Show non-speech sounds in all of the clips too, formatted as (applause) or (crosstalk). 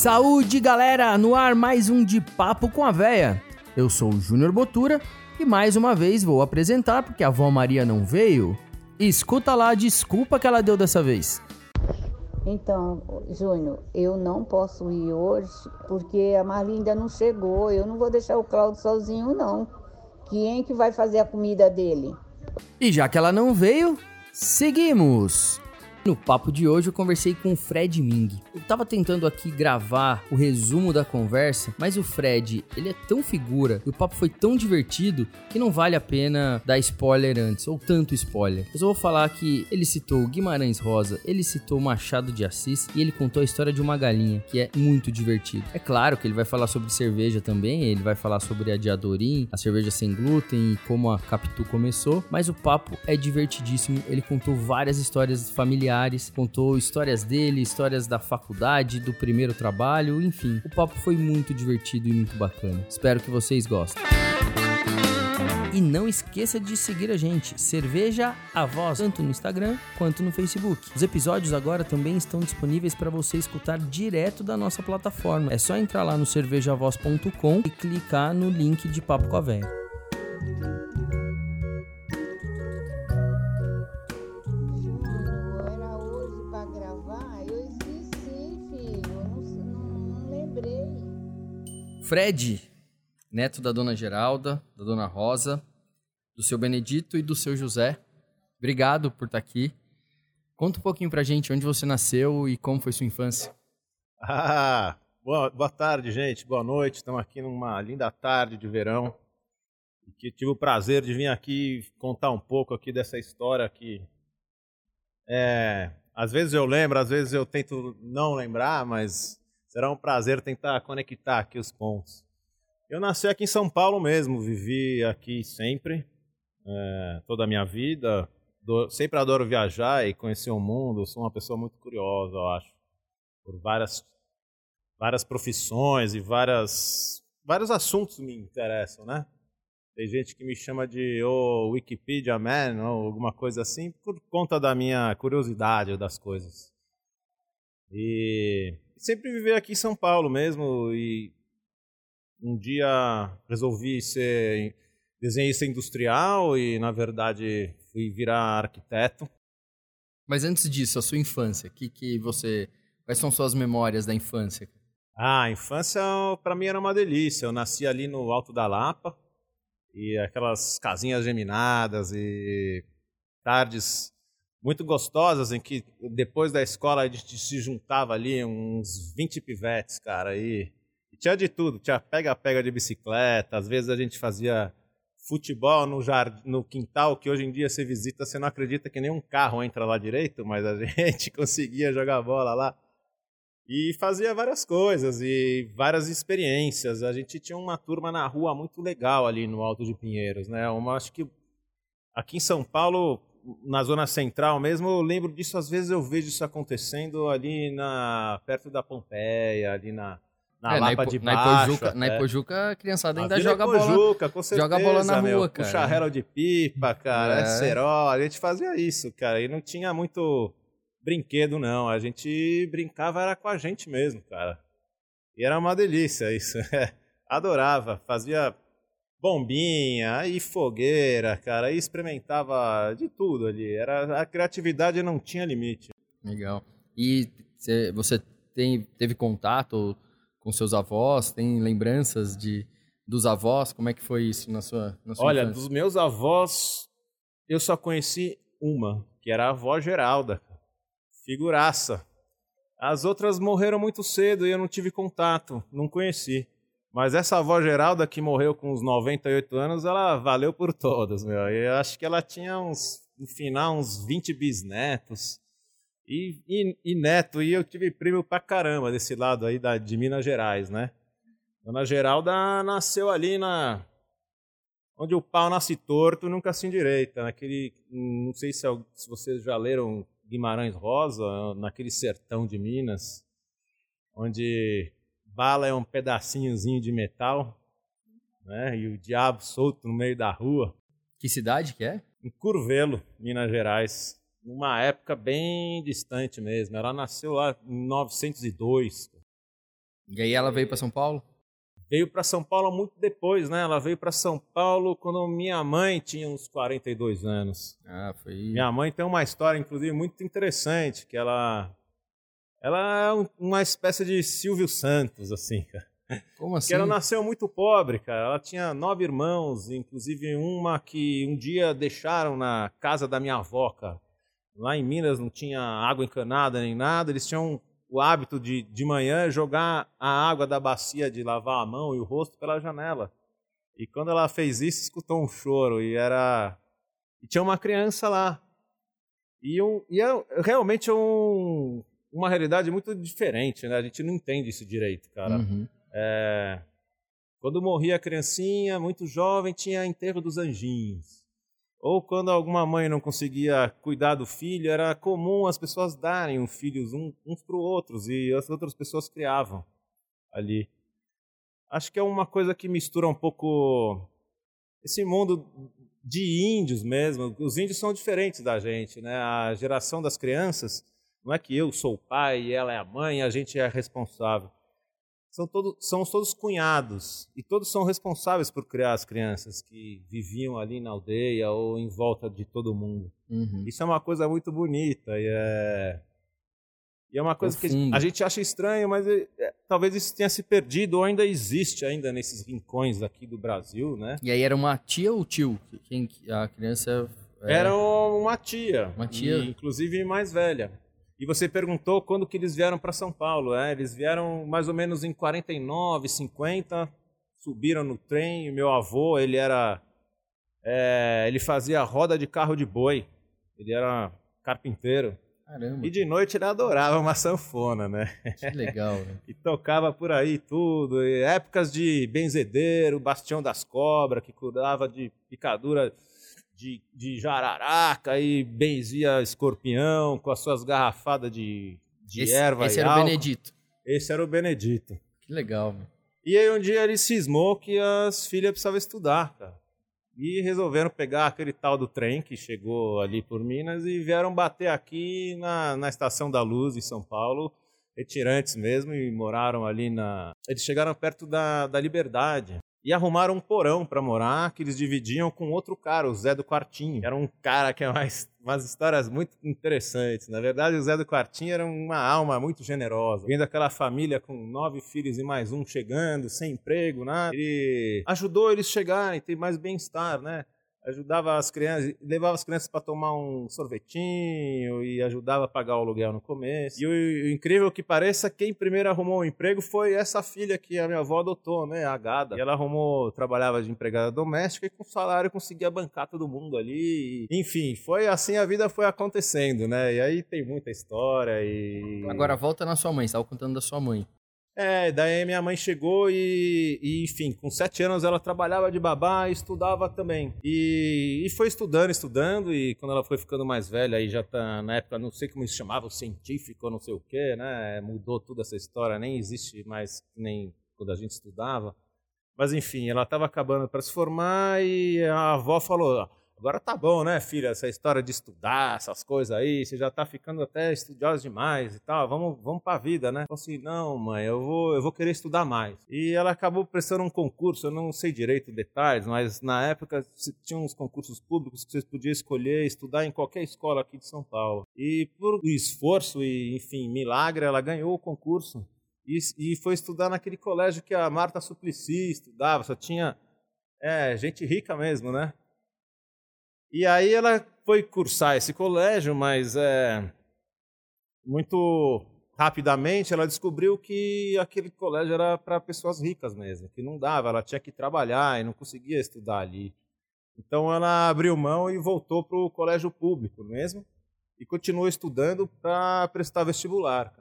Saúde, galera! No ar mais um de Papo com a Véia. Eu sou o Júnior Botura e mais uma vez vou apresentar porque a avó Maria não veio. Escuta lá a desculpa que ela deu dessa vez. Então, Júnior, eu não posso ir hoje porque a Marli ainda não chegou. Eu não vou deixar o Claudio sozinho, não. Quem é que vai fazer a comida dele? E já que ela não veio, seguimos! No papo de hoje eu conversei com o Fred Ming. Eu tava tentando aqui gravar o resumo da conversa, mas o Fred, ele é tão figura e o papo foi tão divertido que não vale a pena dar spoiler antes, ou tanto spoiler. Mas eu vou falar que ele citou Guimarães Rosa, ele citou Machado de Assis e ele contou a história de uma galinha, que é muito divertido. É claro que ele vai falar sobre cerveja também, ele vai falar sobre a Diadorim, a cerveja sem glúten e como a Capitu começou, mas o papo é divertidíssimo. Ele contou várias histórias familiares familiares, contou histórias dele, histórias da faculdade, do primeiro trabalho, enfim. O papo foi muito divertido e muito bacana. Espero que vocês gostem. E não esqueça de seguir a gente, Cerveja a Voz, tanto no Instagram quanto no Facebook. Os episódios agora também estão disponíveis para você escutar direto da nossa plataforma. É só entrar lá no cervejavoz.com e clicar no link de Papo com a Véia. Fred, neto da dona Geralda, da dona Rosa, do seu Benedito e do seu José. Obrigado por estar aqui. Conta um pouquinho pra gente onde você nasceu e como foi sua infância. Ah, boa, boa tarde, gente. Boa noite. Estamos aqui numa linda tarde de verão. Que tive o prazer de vir aqui contar um pouco aqui dessa história que é, às vezes eu lembro, às vezes eu tento não lembrar, mas Será um prazer tentar conectar aqui os pontos. Eu nasci aqui em São Paulo mesmo, vivi aqui sempre, é, toda a minha vida. Do, sempre adoro viajar e conhecer o mundo. Sou uma pessoa muito curiosa, eu acho, por várias, várias profissões e várias, vários assuntos me interessam, né? Tem gente que me chama de oh, Wikipedia Man ou alguma coisa assim por conta da minha curiosidade das coisas. E sempre viver aqui em São Paulo mesmo e um dia resolvi ser desenhista industrial e na verdade fui virar arquiteto. Mas antes disso, a sua infância, que que você, quais são suas memórias da infância? Ah, a infância para mim era uma delícia. Eu nasci ali no Alto da Lapa e aquelas casinhas geminadas e tardes muito gostosas, em que depois da escola a gente se juntava ali, uns 20 pivetes, cara, e, e tinha de tudo, tinha pega-pega de bicicleta, às vezes a gente fazia futebol no, jardim, no quintal, que hoje em dia você visita, você não acredita que nenhum carro entra lá direito, mas a (laughs) gente conseguia jogar bola lá. E fazia várias coisas e várias experiências. A gente tinha uma turma na rua muito legal ali no Alto de Pinheiros, né? Uma, acho que aqui em São Paulo na zona central mesmo, eu lembro disso, às vezes eu vejo isso acontecendo ali na perto da Pompeia, ali na, na é, Lapa na de Baixo. Na Ipojuca, na Ipojuca a criançada ainda joga Ipojuca, bola. certeza, joga bola na meu, rua, cara. Puxa Harold de pipa, cara, é. cerol, a gente fazia isso, cara, e não tinha muito brinquedo não, a gente brincava era com a gente mesmo, cara. E era uma delícia isso, (laughs) adorava, fazia bombinha, e fogueira, cara, e experimentava de tudo ali. Era a criatividade não tinha limite. Legal. E cê, você tem, teve contato com seus avós? Tem lembranças de dos avós? Como é que foi isso na sua, na sua Olha, infância? dos meus avós, eu só conheci uma, que era a avó Geralda. Figuraça. As outras morreram muito cedo e eu não tive contato, não conheci. Mas essa avó Geralda que morreu com uns 98 anos, ela valeu por todas, meu. Eu acho que ela tinha uns, no final, uns 20 bisnetos. E, e, e, neto, e eu tive primo pra caramba desse lado aí da, de Minas Gerais, né? Dona Geralda nasceu ali na. Onde o pau nasce torto nunca se endireita. Naquele. Não sei se, se vocês já leram Guimarães Rosa, naquele sertão de Minas, onde bala é um pedacinhozinho de metal, né? E o diabo solto no meio da rua. Que cidade que é? Em Curvelo, Minas Gerais. Numa época bem distante mesmo. Ela nasceu lá em 902. E aí ela veio para São Paulo? Veio para São Paulo muito depois, né? Ela veio para São Paulo quando minha mãe tinha uns 42 anos. Ah, foi. Minha mãe tem uma história, inclusive, muito interessante, que ela. Ela é uma espécie de Silvio Santos, assim, cara. Como assim? Que ela nasceu muito pobre, cara. Ela tinha nove irmãos, inclusive uma que um dia deixaram na casa da minha avó, cara. Lá em Minas não tinha água encanada nem nada, eles tinham o hábito de, de manhã jogar a água da bacia de lavar a mão e o rosto pela janela. E quando ela fez isso, escutou um choro e era. E tinha uma criança lá. E, um, e é realmente um, uma realidade muito diferente, né? A gente não entende isso direito, cara. Uhum. É, quando morria a criancinha, muito jovem, tinha enterro dos anjinhos. Ou quando alguma mãe não conseguia cuidar do filho, era comum as pessoas darem um filhos uns para os outros e as outras pessoas criavam ali. Acho que é uma coisa que mistura um pouco esse mundo de índios mesmo. Os índios são diferentes da gente, né? A geração das crianças não é que eu sou o pai e ela é a mãe a gente é responsável são todos, são todos cunhados e todos são responsáveis por criar as crianças que viviam ali na aldeia ou em volta de todo mundo. Uhum. Isso é uma coisa muito bonita e é, e é uma coisa Profundo. que a gente acha estranho, mas é, é, talvez isso tenha se perdido ou ainda existe ainda nesses rincões aqui do Brasil, né? E aí era uma tia ou tio? Quem a criança é... era uma tia, uma tia, e, inclusive mais velha. E você perguntou quando que eles vieram para São Paulo. É? Eles vieram mais ou menos em 49, 50, subiram no trem. Meu avô, ele era. É, ele fazia roda de carro de boi. Ele era carpinteiro. Caramba. E de noite ele adorava uma sanfona, né? Que legal, né? (laughs) e tocava por aí tudo. E épocas de benzedeiro, Bastião das Cobras, que curava de picadura de, de jararaca e benzia escorpião com as suas garrafadas de, de esse, erva esse e era álcool. o Benedito. Esse era o Benedito. Que legal, meu. E aí um dia ele cismou que as filhas precisavam estudar, cara. E resolveram pegar aquele tal do trem que chegou ali por Minas e vieram bater aqui na, na Estação da Luz, em São Paulo, retirantes mesmo, e moraram ali na. Eles chegaram perto da, da Liberdade e arrumaram um porão para morar que eles dividiam com outro cara, o Zé do Quartinho. Era um cara que é mais umas histórias muito interessantes. Na verdade, o Zé do Quartinho era uma alma muito generosa. Vendo aquela família com nove filhos e mais um chegando, sem emprego, né? Ele ajudou eles chegarem, ter mais bem-estar, né? Ajudava as crianças, levava as crianças para tomar um sorvetinho e ajudava a pagar o aluguel no começo. E o, o, incrível que pareça, quem primeiro arrumou o um emprego foi essa filha que a minha avó adotou, né, a Gada. E ela arrumou, trabalhava de empregada doméstica e com salário conseguia bancar todo mundo ali. E, enfim, foi assim a vida foi acontecendo, né? E aí tem muita história e Agora volta na sua mãe, estava contando da sua mãe. É, daí minha mãe chegou e, e, enfim, com sete anos ela trabalhava de babá e estudava também. E, e foi estudando, estudando, e quando ela foi ficando mais velha, aí já tá, na época, não sei como se chamava, o científico, não sei o quê, né? Mudou toda essa história, nem existe mais nem quando a gente estudava. Mas enfim, ela estava acabando para se formar e a avó falou: Agora tá bom, né, filha? Essa história de estudar, essas coisas aí, você já tá ficando até estudiosa demais e tal. Vamos, vamos pra vida, né? Falei assim, não, mãe, eu vou, eu vou querer estudar mais. E ela acabou prestando um concurso, eu não sei direito detalhes, mas na época tinha uns concursos públicos que vocês podiam escolher estudar em qualquer escola aqui de São Paulo. E por esforço e, enfim, milagre, ela ganhou o concurso. E, e foi estudar naquele colégio que a Marta Suplicy estudava, só tinha é, gente rica mesmo, né? E aí ela foi cursar esse colégio, mas é, muito rapidamente ela descobriu que aquele colégio era para pessoas ricas mesmo, que não dava, ela tinha que trabalhar e não conseguia estudar ali. Então ela abriu mão e voltou para o colégio público mesmo e continuou estudando para prestar vestibular.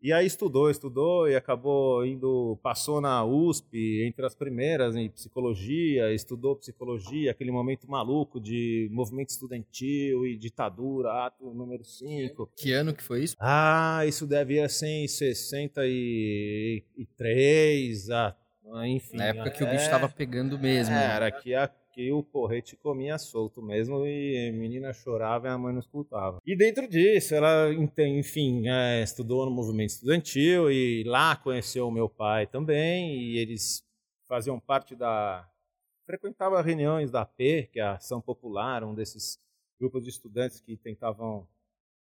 E aí estudou, estudou e acabou indo, passou na USP entre as primeiras em psicologia, estudou psicologia, aquele momento maluco de movimento estudantil e ditadura, ato número 5. Que ano que foi isso? Ah, isso devia ser em 63, ah, enfim. Na época que é, o bicho estava pegando mesmo. Era, que, a, que o porrete comia solto mesmo e a menina chorava e a mãe não escutava. E dentro disso, ela, enfim, é, estudou no movimento estudantil e lá conheceu o meu pai também e eles faziam parte da... frequentava reuniões da AP, que é a Ação Popular, um desses grupos de estudantes que tentavam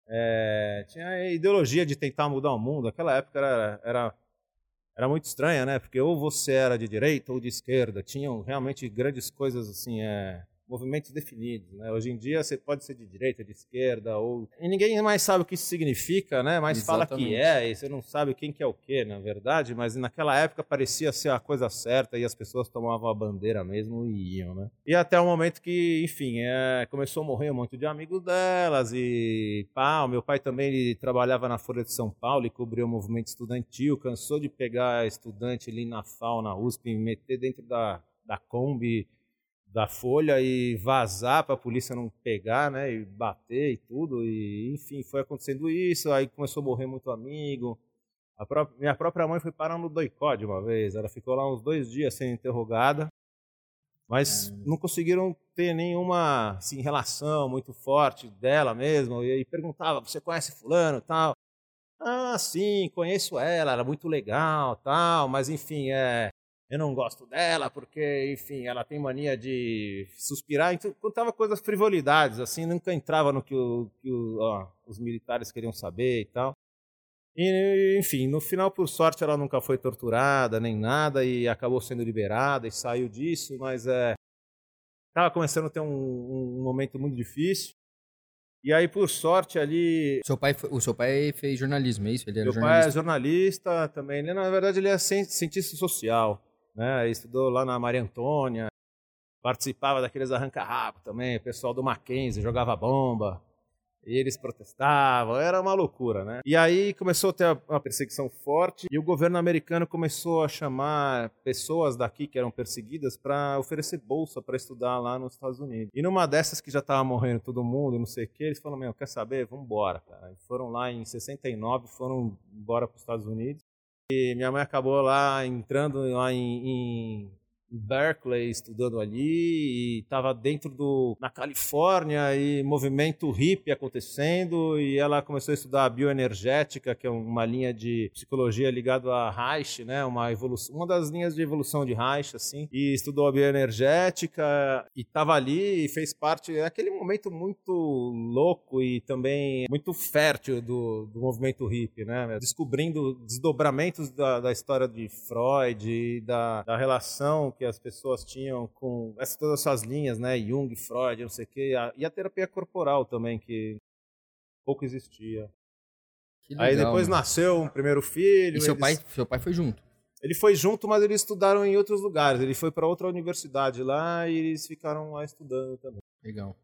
é, tinha a ideologia de tentar mudar o mundo. Aquela época era, era, era muito estranha, né? Porque ou você era de direita ou de esquerda. Tinham realmente grandes coisas assim. É, movimentos definidos. Né? Hoje em dia você pode ser de direita, de esquerda, ou. E ninguém mais sabe o que isso significa, né? Mas Exatamente. fala que é, e você não sabe quem que é o que, na verdade, mas naquela época parecia ser a coisa certa e as pessoas tomavam a bandeira mesmo e iam, né? E até o momento que, enfim, é... começou a morrer um monte de amigos delas, e pá, o meu pai também ele trabalhava na Folha de São Paulo e cobriu o movimento estudantil, cansou de pegar estudante ali na FAO, na USP, e meter dentro da, da Kombi da Folha e vazar para a polícia não pegar, né, e bater e tudo, e enfim, foi acontecendo isso, aí começou a morrer muito amigo. Pró minha própria mãe foi parar no doicode uma vez, ela ficou lá uns dois dias sendo interrogada, mas é. não conseguiram ter nenhuma assim, relação muito forte dela mesmo, e aí perguntava, você conhece fulano tal? Ah, sim, conheço ela, ela é muito legal, tal, mas enfim, é, eu não gosto dela porque, enfim, ela tem mania de suspirar. Então, contava coisas frivolidades, assim, nunca entrava no que, o, que o, ó, os militares queriam saber e tal. E, enfim, no final, por sorte, ela nunca foi torturada nem nada e acabou sendo liberada e saiu disso, mas é. Estava começando a ter um, um, momento muito difícil. E aí, por sorte, ali. Seu pai, o seu pai fez jornalismo, é isso? Ele era Meu jornalista. pai é jornalista também. Ele, na verdade, ele é cientista social né? Estudou lá na Maria Antônia, participava daqueles arranca-rabo também, o pessoal do Mackenzie jogava bomba, eles protestavam, era uma loucura, né? E aí começou a ter uma perseguição forte e o governo americano começou a chamar pessoas daqui que eram perseguidas para oferecer bolsa para estudar lá nos Estados Unidos. E numa dessas que já estava morrendo todo mundo, não sei o que, eles falaram: Meu, quer saber? Vamos embora, cara. E foram lá em 69, foram embora para os Estados Unidos. Minha mãe acabou lá entrando lá em, em Berkeley estudando ali e estava dentro do na Califórnia e movimento hippie acontecendo e ela começou a estudar a bioenergética que é uma linha de psicologia ligada a Reich né uma evolução uma das linhas de evolução de Reich assim e estudou a bioenergética e estava ali e fez parte daquele momento muito louco e também muito fértil do, do movimento hippie né descobrindo desdobramentos da, da história de Freud e da, da relação que as pessoas tinham com essas, todas essas linhas, né? Jung, Freud, não sei o quê. E a terapia corporal também, que pouco existia. Legal, Aí depois mano. nasceu um primeiro filho. E seu, eles... pai, seu pai foi junto? Ele foi junto, mas eles estudaram em outros lugares. Ele foi para outra universidade lá e eles ficaram lá estudando também. Legal.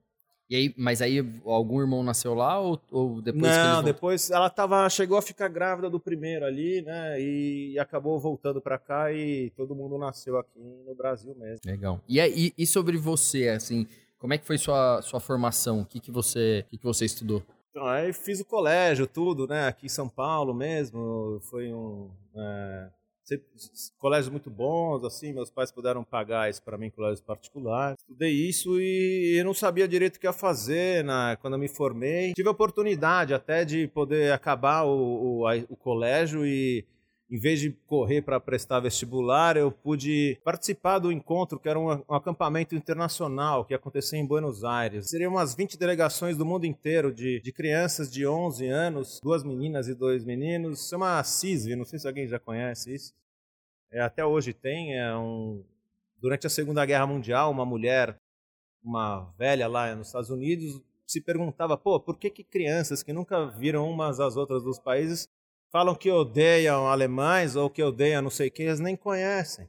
E aí, mas aí algum irmão nasceu lá ou, ou depois Não, depois ela tava, chegou a ficar grávida do primeiro ali, né? E acabou voltando para cá e todo mundo nasceu aqui no Brasil mesmo. Legal. E, aí, e sobre você, assim, como é que foi sua, sua formação? O que, que, você, que, que você estudou? Então, aí fiz o colégio, tudo, né? Aqui em São Paulo mesmo. Foi um. É colégios muito bons, assim, meus pais puderam pagar isso para mim, colégios particulares. Estudei isso e eu não sabia direito o que ia fazer né, quando eu me formei. Tive a oportunidade até de poder acabar o, o, a, o colégio e em vez de correr para prestar vestibular, eu pude participar do encontro, que era um, um, acampamento internacional que ia acontecer em Buenos Aires. Seriam umas 20 delegações do mundo inteiro de, de crianças de 11 anos, duas meninas e dois meninos. Chama CISV, não sei se alguém já conhece isso. É, até hoje tem. É um... Durante a Segunda Guerra Mundial, uma mulher, uma velha lá nos Estados Unidos, se perguntava, pô, por que, que crianças que nunca viram umas às outras dos países falam que odeiam alemães ou que odeiam não sei o que, eles nem conhecem.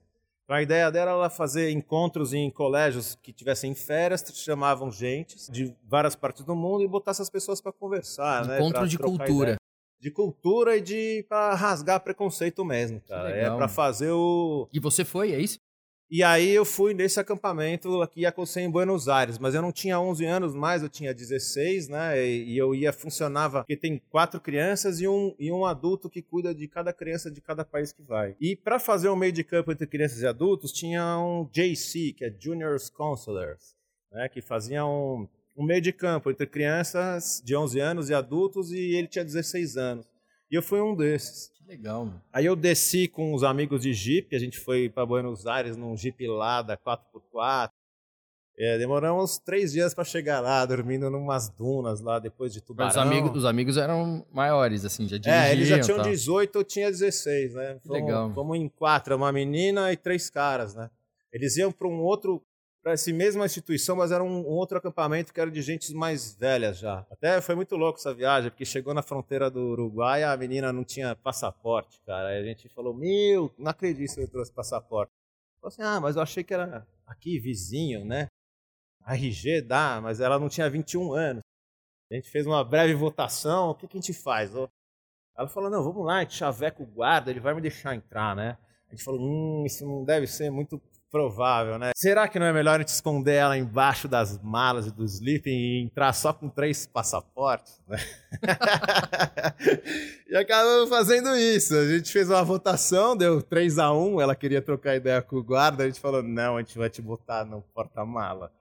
A ideia dela era fazer encontros em colégios que tivessem férias, chamavam gente de várias partes do mundo e botar essas pessoas para conversar. Né? Encontro né? de cultura. Ideia. De cultura e de para rasgar preconceito mesmo, cara. É para fazer o. E você foi, é isso? E aí eu fui nesse acampamento que ia em Buenos Aires, mas eu não tinha 11 anos mais, eu tinha 16, né? E eu ia, funcionava, porque tem quatro crianças e um, e um adulto que cuida de cada criança de cada país que vai. E para fazer um meio de campo entre crianças e adultos, tinha um JC, que é Juniors Counselors, né? Que fazia um, um meio de campo entre crianças de 11 anos e adultos, e ele tinha 16 anos. E eu fui um desses. Legal, mano. Aí eu desci com os amigos de Jeep, a gente foi para Buenos Aires num Jeep Lada 4x4. É, demoramos três dias para chegar lá, dormindo numas dunas lá, depois de tubarão. Os amigos, os amigos eram maiores, assim, já dirigiam. É, eles já tinham 18, eu tinha 16, né? Que legal. Fomos em quatro, uma menina e três caras, né? Eles iam para um outro para essa mesma instituição, mas era um, um, outro acampamento que era de gente mais velhas já. Até foi muito louco essa viagem, porque chegou na fronteira do Uruguai, a menina não tinha passaporte, cara. Aí a gente falou: Meu, não acredito que eu trouxe passaporte. Falei assim: Ah, mas eu achei que era aqui, vizinho, né? A RG dá, mas ela não tinha 21 anos. A gente fez uma breve votação: o que, que a gente faz? Ela falou: Não, vamos lá, a gente chaveca o guarda, ele vai me deixar entrar, né? A gente falou: Hum, isso não deve ser muito provável, né? Será que não é melhor a gente esconder ela embaixo das malas e do sleeping e entrar só com três passaportes? Né? (laughs) e acabamos fazendo isso. A gente fez uma votação, deu 3 a 1 ela queria trocar ideia com o guarda, a gente falou, não, a gente vai te botar no porta-mala.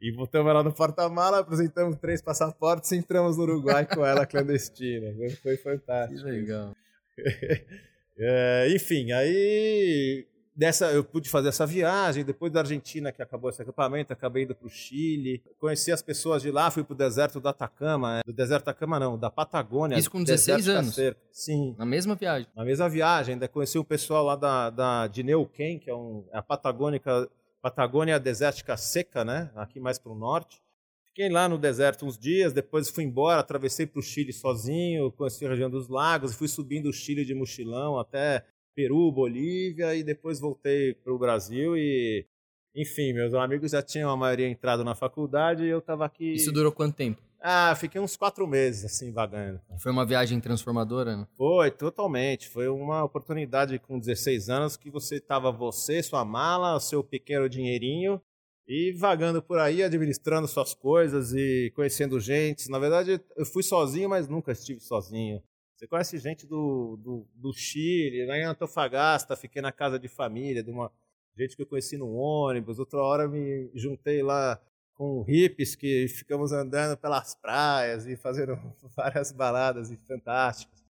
E botamos ela no porta-mala, apresentamos três passaportes e entramos no Uruguai com ela (laughs) clandestina. Foi fantástico. Que legal. (laughs) é, enfim, aí dessa eu pude fazer essa viagem, depois da Argentina que acabou esse acampamento, acabei indo para o Chile, conheci as pessoas de lá, fui para o deserto do Atacama, do deserto do Atacama não, da Patagônia. Isso com 16 anos? Sim. Na mesma viagem? Na mesma viagem, ainda conheci o pessoal lá da, da, de Neuquén, que é, um, é a Patagônica, Patagônia Desértica Seca, né, aqui mais para o norte. Fiquei lá no deserto uns dias, depois fui embora, atravessei para o Chile sozinho, conheci a região dos lagos, fui subindo o Chile de mochilão até Peru, Bolívia e depois voltei para o Brasil e enfim, meus amigos já tinham a maioria entrado na faculdade e eu estava aqui. Isso durou quanto tempo? Ah, fiquei uns quatro meses assim vagando. Foi uma viagem transformadora? Né? Foi, totalmente. Foi uma oportunidade com 16 anos que você estava você, sua mala, seu pequeno dinheirinho e vagando por aí, administrando suas coisas e conhecendo gente. Na verdade, eu fui sozinho, mas nunca estive sozinho. Você conhece gente do, do, do Chile, lá em Antofagasta, fiquei na casa de família, de uma gente que eu conheci no ônibus. Outra hora me juntei lá com hippies que ficamos andando pelas praias e fazendo (laughs) várias baladas fantásticas.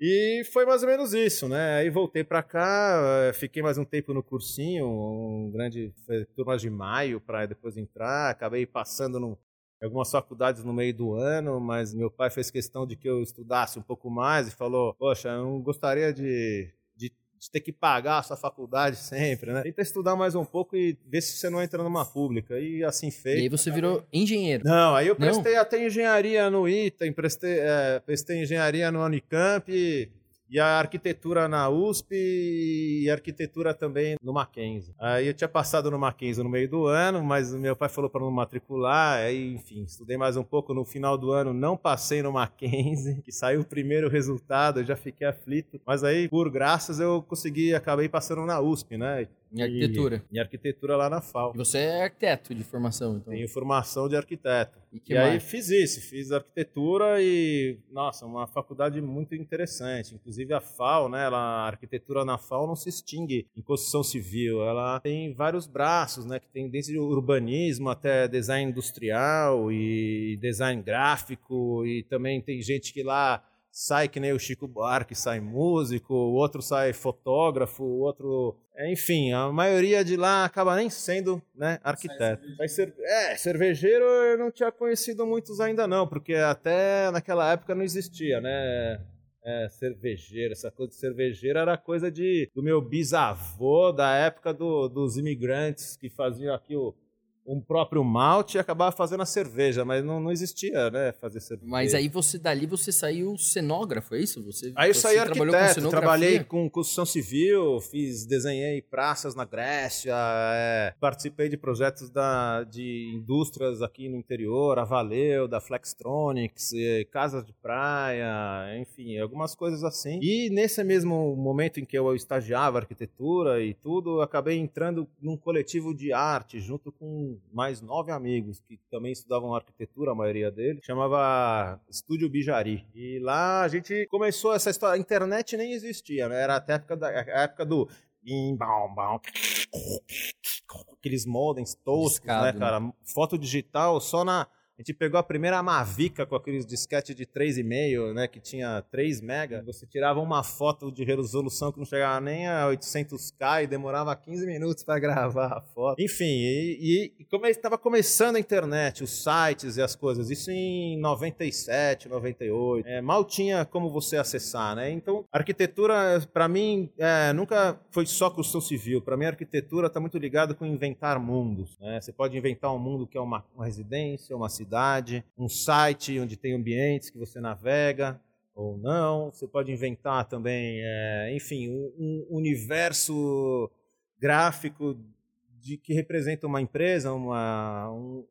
E foi mais ou menos isso, né? Aí voltei para cá, fiquei mais um tempo no cursinho, um grande turma de maio para depois entrar, acabei passando no, algumas faculdades no meio do ano, mas meu pai fez questão de que eu estudasse um pouco mais e falou: Poxa, eu não gostaria de, de, de ter que pagar a sua faculdade sempre, né? Tenta estudar mais um pouco e ver se você não entra numa pública. E assim fez. E aí você virou engenheiro? Não, aí eu prestei não? até engenharia no ITA, prestei, é, prestei engenharia no Unicamp. E e a arquitetura na USP e arquitetura também no Mackenzie. Aí eu tinha passado no Mackenzie no meio do ano, mas meu pai falou para não matricular, aí enfim, estudei mais um pouco no final do ano, não passei no Mackenzie, que saiu o primeiro resultado, eu já fiquei aflito, mas aí por graças eu consegui, acabei passando na USP, né? Em arquitetura. Em arquitetura lá na FAO. E você é arquiteto de formação, então? Tenho formação de arquiteto. E, e aí fiz isso, fiz arquitetura e, nossa, uma faculdade muito interessante. Inclusive a FAO, né, ela, a arquitetura na FAO não se extingue em construção civil. Ela tem vários braços, né, que tem desde urbanismo até design industrial e design gráfico e também tem gente que lá sai que nem o Chico Buarque, sai músico, o outro sai fotógrafo, o outro. Enfim, a maioria de lá acaba nem sendo né, arquiteto. Vai ser, é, cervejeiro eu não tinha conhecido muitos ainda não, porque até naquela época não existia, né? É, cervejeiro, essa coisa de cervejeiro era coisa de, do meu bisavô, da época do, dos imigrantes que faziam aqui o, um próprio malte e acabava fazendo a cerveja, mas não, não existia, né, fazer cerveja. Mas aí você dali você saiu cenógrafo, é isso? Você, aí eu saí arquiteto, com trabalhei com construção civil, fiz, desenhei praças na Grécia, é, participei de projetos da, de indústrias aqui no interior, a Valeu, da Flextronics, é, casas de praia, enfim, algumas coisas assim. E nesse mesmo momento em que eu estagiava arquitetura e tudo, acabei entrando num coletivo de arte junto com mais nove amigos que também estudavam arquitetura, a maioria deles, chamava Estúdio Bijari. E lá a gente começou essa história. A internet nem existia, né? Era até a época, da, a época do. Aqueles modems toscos, né, né, cara? Né? Foto digital só na a gente pegou a primeira Mavica com aqueles disquete de 3,5, né, que tinha 3 mega. Você tirava uma foto de resolução que não chegava nem a 800k e demorava 15 minutos para (laughs) gravar a foto. Enfim, e, e, e como estava começando a internet, os sites e as coisas, isso em 97, 98, é, mal tinha como você acessar, né? Então, arquitetura, para mim, é, nunca foi só construção civil. Para mim, a arquitetura está muito ligada com inventar mundos. Né? Você pode inventar um mundo que é uma, uma residência, uma cidade cidade, um site onde tem ambientes que você navega ou não. Você pode inventar também, é, enfim, um, universo gráfico de que representa uma empresa, uma, um,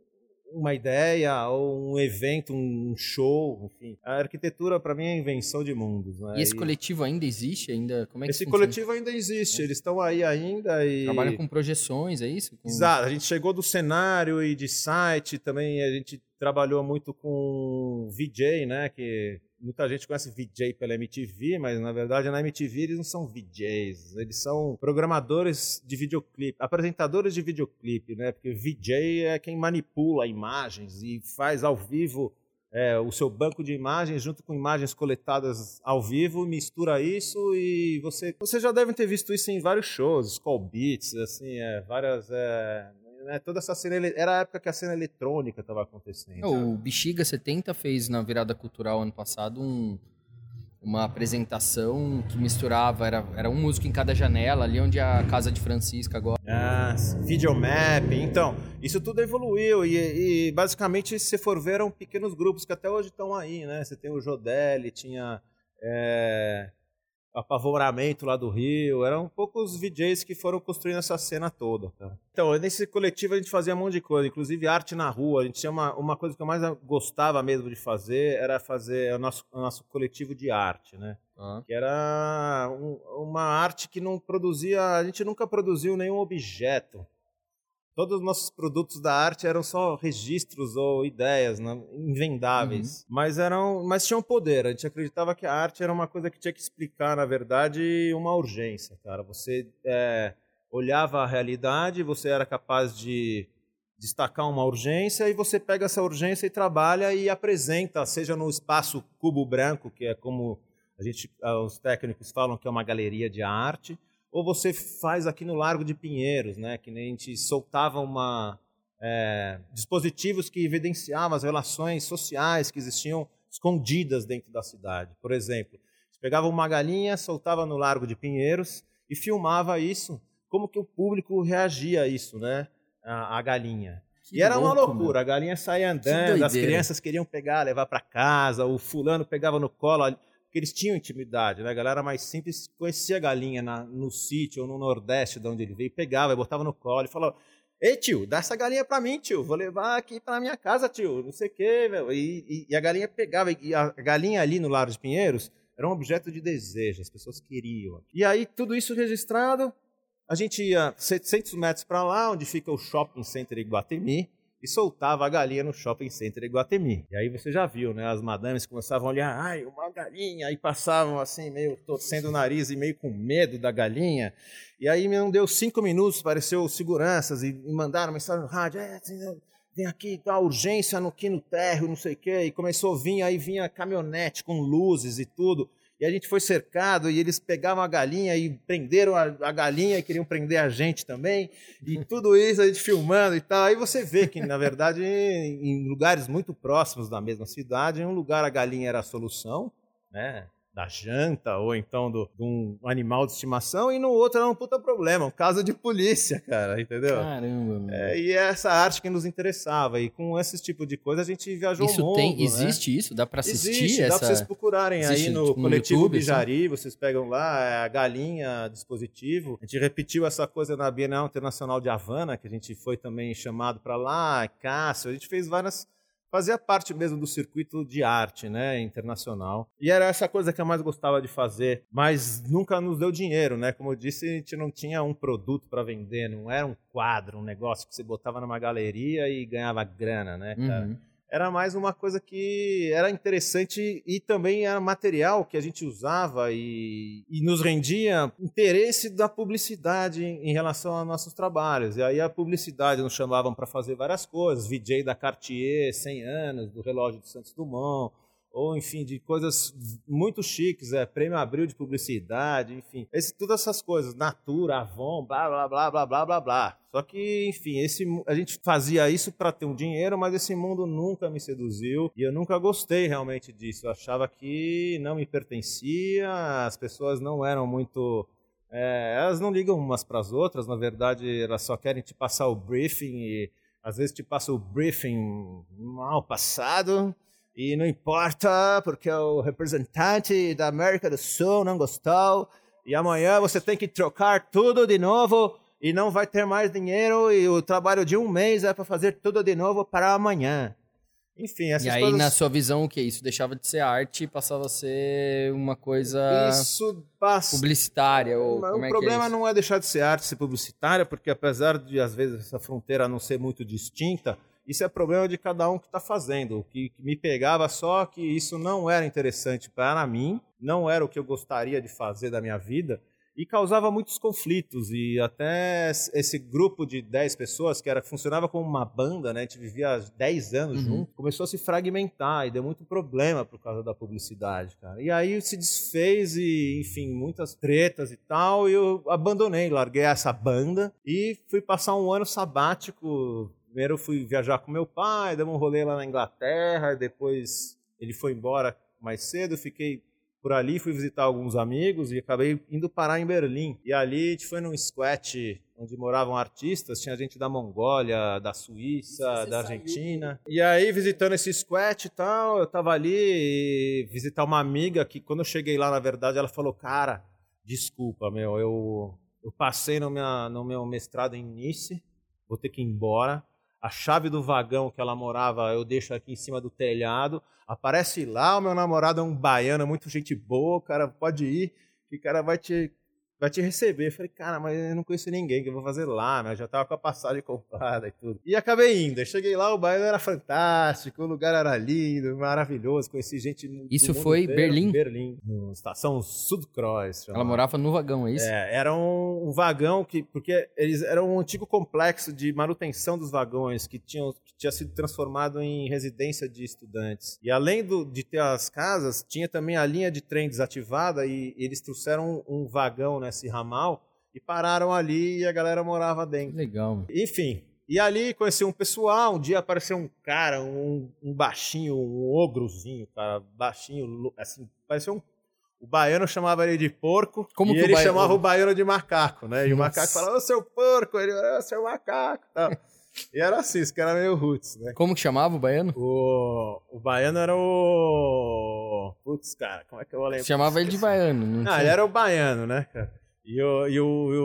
uma ideia ou um evento, um show, enfim. A arquitetura para mim é a invenção de mundos. Né? E esse e... coletivo ainda existe? Ainda como é que Esse coletivo ainda existe. É. Eles estão aí ainda e trabalham com projeções, é isso? Com... Exato. A gente chegou do cenário e de site também. A gente trabalhou muito com VJ, né? Que muita gente conhece VJ pela MTV, mas na verdade na MTV eles não são VJs, eles são programadores de videoclipe, apresentadores de videoclipe, né? Porque VJ é quem manipula imagens e faz ao vivo é, o seu banco de imagens junto com imagens coletadas ao vivo, mistura isso e você, você já deve ter visto isso em vários shows, Skull Beats, assim, é, várias é, né? Toda essa cena era a época que a cena eletrônica estava acontecendo. O Bexiga 70 fez na virada cultural ano passado um, uma apresentação que misturava, era, era um músico em cada janela, ali onde é a casa de Francisca agora. Ah, videomap. Então, isso tudo evoluiu e, e basicamente, se for ver, eram pequenos grupos que até hoje estão aí, né? Você tem o Jodelli, tinha. É apavoramento lá do Rio. Eram poucos VJs que foram construindo essa cena toda. Cara. Então, nesse coletivo a gente fazia um monte de coisa, inclusive arte na rua. A gente tinha uma, uma coisa que eu mais gostava mesmo de fazer, era fazer o nosso, o nosso coletivo de arte, né? Ah. Que era um, uma arte que não produzia, a gente nunca produziu nenhum objeto todos os nossos produtos da arte eram só registros ou ideias né, invendáveis, uhum. mas eram, mas tinham poder. A gente acreditava que a arte era uma coisa que tinha que explicar, na verdade, uma urgência, cara. Você é, olhava a realidade, você era capaz de destacar uma urgência e você pega essa urgência e trabalha e apresenta, seja no espaço cubo branco, que é como a gente, os técnicos falam que é uma galeria de arte, ou você faz aqui no Largo de Pinheiros, né? Que nem a gente soltava uma, é, dispositivos que evidenciavam as relações sociais que existiam escondidas dentro da cidade. Por exemplo, você pegava uma galinha, soltava no Largo de Pinheiros e filmava isso, como que o público reagia a isso, né? A, a galinha. Que e era louco, uma loucura, mano. a galinha saía andando, as crianças queriam pegar, levar para casa, o fulano pegava no colo, porque eles tinham intimidade, né? A galera mais simples conhecia a galinha na, no sítio ou no Nordeste, de onde ele veio, pegava, botava no colo e falava: Ei, tio, dá essa galinha pra mim, tio. Vou levar aqui pra minha casa, tio. Não sei o quê, meu. E, e, e, a galinha pegava. E a galinha ali no Lar dos Pinheiros era um objeto de desejo. As pessoas queriam. E aí, tudo isso registrado. A gente ia 700 metros para lá, onde fica o Shopping Center Iguatemi e soltava a galinha no shopping center Iguatemi. E aí você já viu, né? As madames começavam a olhar, ai, uma galinha, aí passavam assim, meio torcendo o nariz e meio com medo da galinha. E aí não deu cinco minutos, apareceu seguranças e mandaram mensagem no rádio, é, vem aqui, tá urgência no, aqui no térreo, não sei o quê. E começou a vir, aí vinha caminhonete com luzes e tudo e a gente foi cercado e eles pegavam a galinha e prenderam a, a, galinha e queriam prender a gente também. E tudo isso a gente filmando e tal. Aí você vê que, na verdade, em lugares muito próximos da mesma cidade, em um lugar a galinha era a solução, né? Da janta, ou então do, de um animal de estimação, e no outro era um puta problema, um caso de polícia, (laughs) cara, entendeu? Caramba, mano. É, e é essa arte que nos interessava. E com esse tipo de coisa a gente viajou isso tem, né? existe isso? Dá pra assistir Existe, essa... dá pra vocês procurarem Existe, aí no tipo, no coletivo YouTube, assim? Bijari, vocês pegam lá, é a galinha dispositivo. A gente repetiu essa coisa na Bienal Internacional de Havana, que a gente foi também chamado para lá, Cássio, a gente fez várias fazia parte mesmo do circuito de arte, né, internacional. E era essa coisa que eu mais gostava de fazer, mas nunca nos deu dinheiro, né? Como eu disse, a gente não tinha um produto para vender, não era um quadro, um negócio que você botava numa galeria e ganhava grana, né, cara? Uhum. Era mais uma coisa que era interessante e também era material que a gente usava e, e nos rendia interesse da publicidade em, relação aos nossos trabalhos. E aí a publicidade nos chamavam para fazer várias coisas, VJ da Cartier, 100 anos, do relógio de Santos Dumont, ou enfim, de coisas muito chiques, é, prêmio Abril de publicidade, enfim, esse, todas essas coisas, Natura, Avon, blá, blá, blá, blá, blá, blá, blá. Só que, enfim, esse, a gente fazia isso para ter um dinheiro, mas esse mundo nunca me seduziu e eu nunca gostei realmente disso. Eu achava que não me pertencia, as pessoas não eram muito é, elas não ligam umas para as outras, na verdade, elas só querem te passar o briefing e às vezes te passa o briefing mal passado e não importa porque o representante da América do Sul não gostou e amanhã você tem que trocar tudo de novo e não vai ter mais dinheiro e o trabalho de um mês é para fazer tudo de novo para amanhã. Enfim, essas E aí, coisas... na sua visão, o que? Isso deixava de ser arte e passava a ser uma coisa Isso passa. publicitária? Ou o é problema que é não é deixar de ser arte, ser publicitária, porque apesar de às vezes essa fronteira não ser muito distinta, isso é problema de cada um que está fazendo. O que, que me pegava só que isso não era interessante para mim, não era o que eu gostaria de fazer da minha vida e causava muitos conflitos e até esse grupo de 10 pessoas que era funcionava como uma banda, né? A gente vivia há 10 anos Uhum. junto, começou a se fragmentar e deu muito problema por causa da publicidade, cara. E aí se desfez e, enfim, muitas tretas e tal, e eu abandonei, larguei essa banda e fui passar um ano sabático. Primeiro eu fui viajar com meu pai, demos um rolê lá na Inglaterra, depois ele foi embora mais cedo, fiquei por ali, fui visitar alguns amigos e acabei indo parar em Berlim. E ali a gente foi num squat onde moravam artistas, tinha gente da Mongólia, da Suíça, da Argentina. E aí, visitando esse squat e tal, eu tava ali e visitar uma amiga que quando eu cheguei lá, na verdade, ela falou, cara, desculpa, meu, eu, eu passei no, minha, no meu mestrado em Nice, vou ter que ir embora. A chave do vagão que ela morava eu deixo aqui em cima do telhado. Aparece lá, o meu namorado é um baiano, muito gente boa, o cara pode ir, que o cara vai te, vai te receber. Eu falei, cara, mas eu não conheço ninguém, que eu vou fazer lá, né? Eu já tava com a passagem comprada e tudo. E acabei indo. Eu cheguei lá, o baiano era fantástico, o lugar era lindo, maravilhoso, conheci gente Isso foi inteiro. Berlim? Berlim, estação Sudkreuz. Ela morava no vagão, é isso? É, era um, um vagão que. Porque eles eram um antigo complexo de manutenção dos vagões que, tinham, que tinha sido transformado em residência de estudantes. E além do, de ter as casas, tinha também a linha de trem desativada e eles trouxeram um, um vagão nesse ramal e pararam ali e a galera morava dentro. legal. Enfim. E ali conheci um pessoal, um dia apareceu um cara, um, um baixinho, um ogrozinho, cara, baixinho, assim, parecia um. O baiano chamava ele de porco Como e que o ele baia- chamava o baiano de macaco, né? E o Nossa. macaco falava, ô seu porco, ele, ô seu macaco tal. (laughs) E era assim, esse cara meio roots, né? Como que chamava o baiano? O, o baiano era o. Putz, cara, como é que eu vou lembrar? Chamava ele de baiano. Não Não, tinha- ele era o baiano, né, cara? E o, e o, e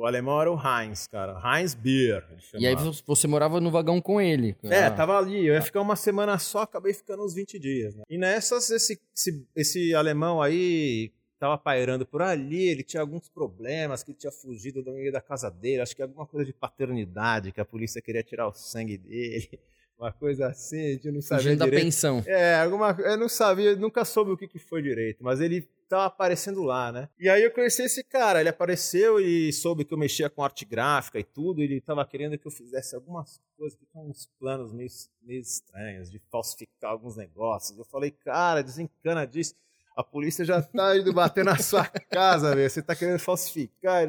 o alemão era o Heinz, cara. Heinz Beer. E aí você morava no vagão com ele. É, Ah, tava ali. Eu ia ficar uma semana só, acabei ficando uns 20 dias. Né? E nessas, esse, esse, esse alemão aí tava pairando por ali, ele tinha alguns problemas, que ele tinha fugido do meio da casa dele, acho que alguma coisa de paternidade, que a polícia queria tirar o sangue dele, (laughs) uma coisa assim, a gente não sabia Fugindo da direito. pensão. É, alguma, eu não sabia, nunca soube o que, que foi direito, mas ele tava aparecendo lá, né? E aí eu conheci esse cara, ele apareceu e soube que eu mexia com arte gráfica e tudo, ele tava querendo que eu fizesse algumas coisas, que tinha uns planos meio, meio estranhos, de falsificar alguns negócios. Eu falei, cara, desencana disso. A polícia já tá indo bater na sua (laughs) casa, velho. Você tá querendo falsificar.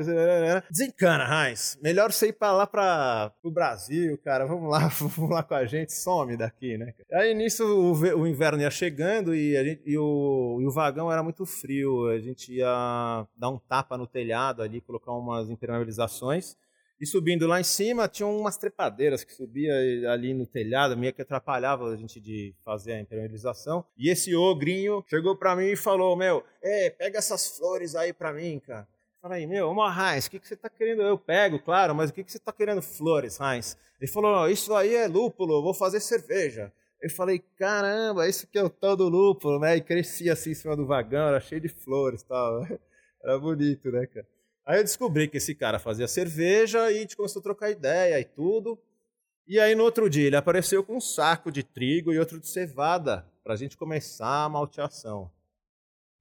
Desencana, Heinz. Melhor você ir pra lá pra, pro Brasil, cara. Vamos lá, (laughs) vamos lá com a gente. Some daqui, né? Aí nisso o, o inverno ia chegando e, a gente, e, o, e o vagão era muito frio. A gente ia dar um tapa no telhado ali, colocar umas impermeabilizações. E subindo lá em cima, tinha umas trepadeiras que subia ali no telhado, meio que atrapalhava a gente de fazer a impermeabilização. E esse ogrinho chegou para mim e falou: Meu, é, pega essas flores aí para mim, cara. Falei, meu, ô Heinz, o que, que você tá querendo? Eu pego, claro, mas o que, que você tá querendo flores, Heinz? Ele falou: Isso aí é lúpulo, vou fazer cerveja. Eu falei, caramba, isso que é o tal do lúpulo, né? E crescia assim em cima do vagão, era cheio de flores e tal. (laughs) Era bonito, né, cara? Aí eu descobri que esse cara fazia cerveja e a gente começou a trocar ideia e tudo. E aí no outro dia ele apareceu com um saco de trigo e outro de cevada para a gente começar a malteação.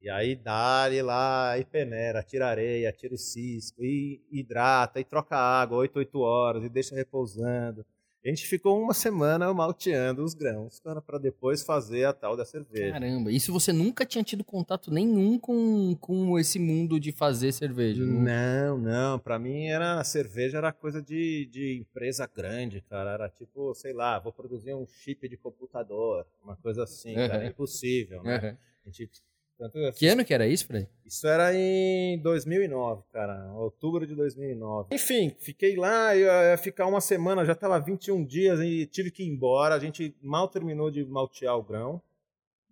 E aí dá lá, e peneira, tira areia, tira o cisco, e hidrata, e troca água 8, 8 horas, e deixa repousando. A gente ficou uma semana malteando os grãos para depois fazer a tal da cerveja. Caramba, isso você nunca tinha tido contato nenhum com, com esse mundo de fazer cerveja? Não, não. Para mim era a cerveja era coisa de, de empresa grande, cara. Era tipo, sei lá, vou produzir um chip de computador, uma coisa assim, uhum. cara. É impossível, né? Uhum. A gente tanto que ano que era isso, Fred? Isso era em 2009, cara. Outubro de 2009. Enfim, fiquei lá, eu ia ficar uma semana, já estava 21 dias e tive que ir embora. A gente mal terminou de maltear o grão.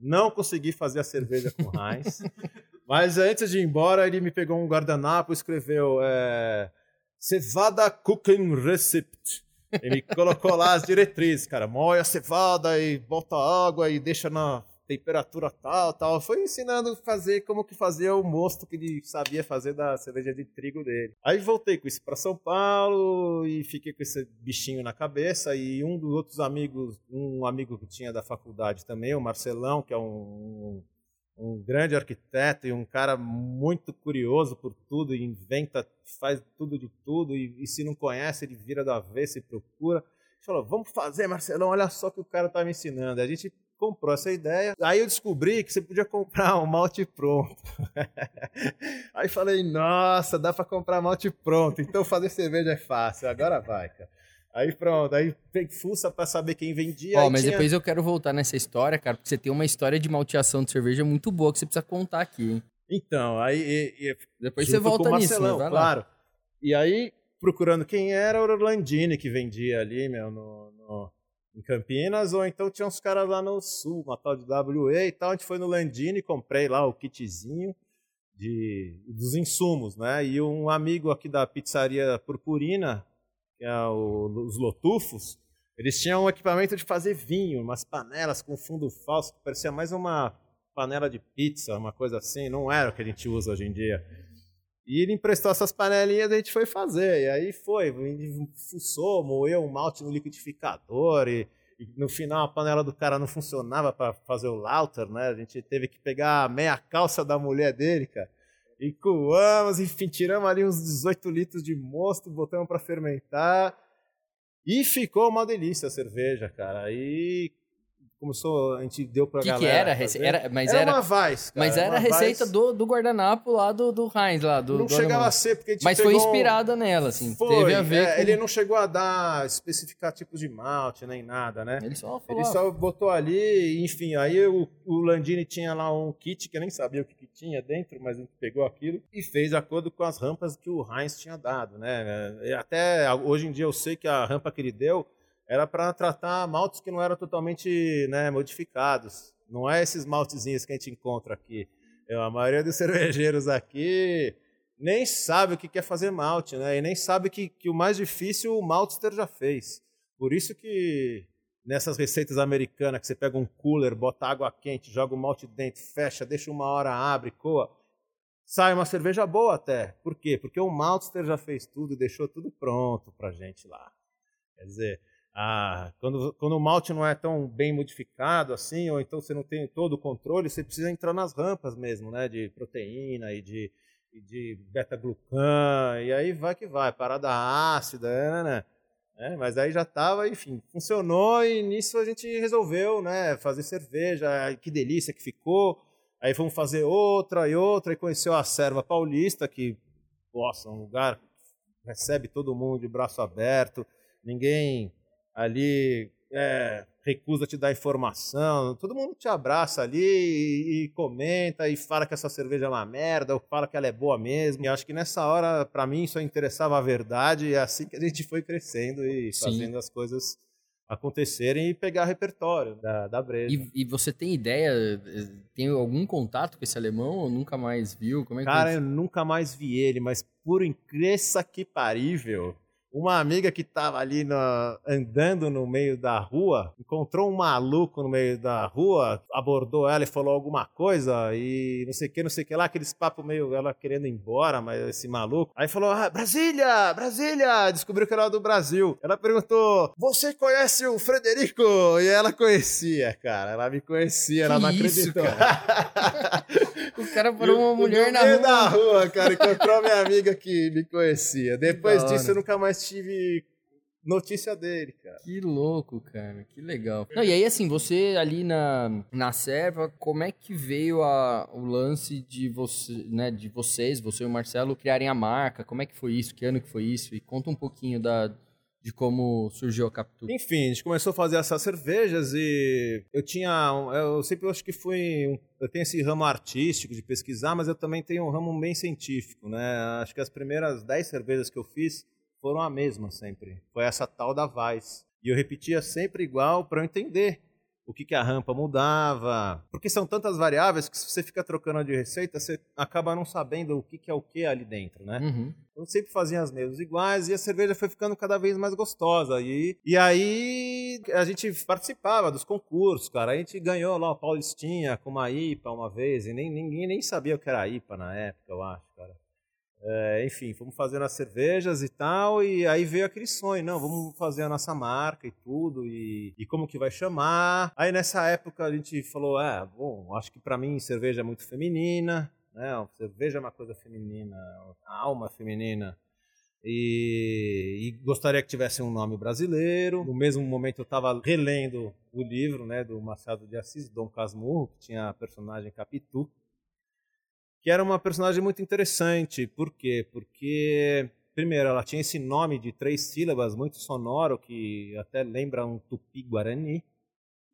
Não consegui fazer a cerveja com Heinz. (laughs) Mas antes de ir embora, ele me pegou um guardanapo e escreveu é, Cevada Cooking Recipe. Ele colocou lá as diretrizes, cara. Moe a cevada e bota água e deixa na temperatura tal, tal. Foi ensinando a fazer como que fazia o mosto que ele sabia fazer da cerveja de trigo dele. Aí voltei com isso para São Paulo e fiquei com esse bichinho na cabeça e um dos outros amigos, um amigo que tinha da faculdade também, o Marcelão, que é um, um grande arquiteto e um cara muito curioso por tudo, inventa, faz tudo de tudo e, e se não conhece ele vira do avesso e procura. Falou, vamos fazer, Marcelão, olha só que o cara tá me ensinando. A gente comprou essa ideia. Aí eu descobri que você podia comprar um malte pronto. (laughs) Aí falei, nossa, dá para comprar malte pronto. Então fazer cerveja é fácil. Agora vai, cara. Aí pronto, aí fuça para saber quem vendia. Ó, mas tinha... depois eu quero voltar nessa história, cara, porque você tem uma história de malteação de cerveja muito boa que você precisa contar aqui, hein? Então, aí. E, e, depois você volta nisso, né? claro. E aí, procurando quem era, o Orlandini que vendia ali, meu, no, no em Campinas, ou então tinha uns caras lá no sul, uma tal de WA e tal. A gente foi no Landini, comprei lá o kitzinho de, dos insumos, né? E um amigo aqui da pizzaria Purpurina, que é o, os Lotufos, eles tinham um equipamento de fazer vinho, umas panelas com fundo falso, que parecia mais uma panela de pizza, uma coisa assim, não era o que a gente usa hoje em dia. E ele emprestou essas panelinhas e a gente foi fazer. E aí foi, fuçou, moeu um malte no liquidificador e, e, no final a panela do cara não funcionava para fazer o lauter, né? A gente teve que pegar a meia calça da mulher dele, cara. E coamos, enfim, tiramos ali uns 18 litros de mosto, botamos para fermentar. E ficou uma delícia a cerveja, cara. Aí começou, a gente deu pra que galera. Que era? era? Mas era, era uma Weiss, cara, Mas era a receita do, do guardanapo lá do, do Heinz, lá do Não do chegava a ser, porque a gente Mas foi inspirada nela, assim. Foi, teve a ver é, com... Ele não chegou a dar, especificar tipos de malte, nem nada, né? Ele só falou... Ele só botou ali, enfim, aí o, o Landini tinha lá um kit, que eu nem sabia o que, que tinha dentro, mas a gente pegou aquilo e fez de acordo com as rampas que o Heinz tinha dado, né? Até hoje em dia eu sei que a rampa que ele deu era para tratar maltes que não eram totalmente né, modificados. Não é esses maltezinhos que a gente encontra aqui. É, a maioria dos (laughs) cervejeiros aqui nem sabe o que quer fazer malte, né? E nem sabe que, que o mais difícil o maltster já fez. Por isso que nessas receitas americanas que você pega um cooler, bota água quente, joga o malte dentro, fecha, deixa uma hora, abre, coa, sai uma cerveja boa até. Por quê? Porque o maltster já fez tudo e deixou tudo pronto pra gente lá. Quer dizer, ah, quando, quando o malte não é tão bem modificado assim, ou então você não tem todo o controle, você precisa entrar nas rampas mesmo, né? De proteína e de, e de beta-glucan, e aí vai que vai, parada ácida, né? né? Mas aí já estava, enfim, funcionou e nisso a gente resolveu, né? Fazer cerveja, que delícia que ficou. Aí fomos fazer outra e outra, e conheceu a Serva Paulista, que, nossa, um lugar que recebe todo mundo de braço aberto, ninguém ali é, recusa te dar informação, todo mundo te abraça ali e, e, comenta e fala que essa cerveja é uma merda, ou fala que ela é boa mesmo. E acho que nessa hora, para mim, só interessava a verdade, e é assim que a gente foi crescendo e Sim. fazendo as coisas acontecerem e pegar repertório da, da Breja. E, e, você tem ideia, tem algum contato com esse alemão ou nunca mais viu? Como é Cara, que eu nunca mais vi ele, mas por incrível que parível, uma amiga que estava ali andando no meio da rua, encontrou um maluco no meio da rua, abordou ela e falou alguma coisa, e não sei o que, não sei o que lá, aqueles papos meio ela querendo ir embora, mas esse maluco. Aí falou: ah, Brasília, Brasília! Descobriu que era do Brasil. Ela perguntou: Você conhece o Frederico? E ela conhecia, cara. Ela me conhecia, ela que não acreditou. (laughs) O cara parou uma mulher na rua. Da rua, cara, encontrou a minha amiga que me conhecia. Depois disso, eu nunca mais tive notícia dele, cara. Que louco, cara. Que legal. Não, e aí, assim, você ali na, na serva, como é que veio a, o lance de você, né, de vocês, você e o Marcelo, criarem a marca? Como é que foi isso? Que ano que foi isso? E conta um pouquinho da, de como surgiu a Capitu. Enfim, a gente começou a fazer essas cervejas e eu tinha, eu sempre acho que fui, eu tenho esse ramo artístico de pesquisar, mas eu também tenho um ramo bem científico, né? Acho que as primeiras 10 cervejas que eu fiz foram a mesma sempre. Foi essa tal da Vice. E eu repetia sempre igual para eu entender o que, que a rampa mudava. Porque são tantas variáveis que se você fica trocando de receita, você acaba não sabendo o que, que é o que ali dentro, né? Uhum. Eu sempre fazia as mesmas iguais e a cerveja foi ficando cada vez mais gostosa. E, e aí a gente participava dos concursos, cara. A gente ganhou lá o Paulistinha com uma IPA uma vez e nem, ninguém nem sabia o que era IPA na época, eu acho, cara. É, enfim, fomos fazendo as cervejas e tal, e aí veio aquele sonho, não, vamos fazer a nossa marca e tudo, e, e como que vai chamar. Aí nessa época a gente falou, é, bom, acho que para mim cerveja é muito feminina, né? Cerveja é uma coisa feminina, alma feminina. E, e, gostaria que tivesse um nome brasileiro. No mesmo momento eu estava relendo o livro, né, do Machado de Assis, Dom Casmurro, que tinha a personagem Capitu que era uma personagem muito interessante. Por quê? Porque, primeiro, ela tinha esse nome de três sílabas muito sonoro, que até lembra um tupi-guarani,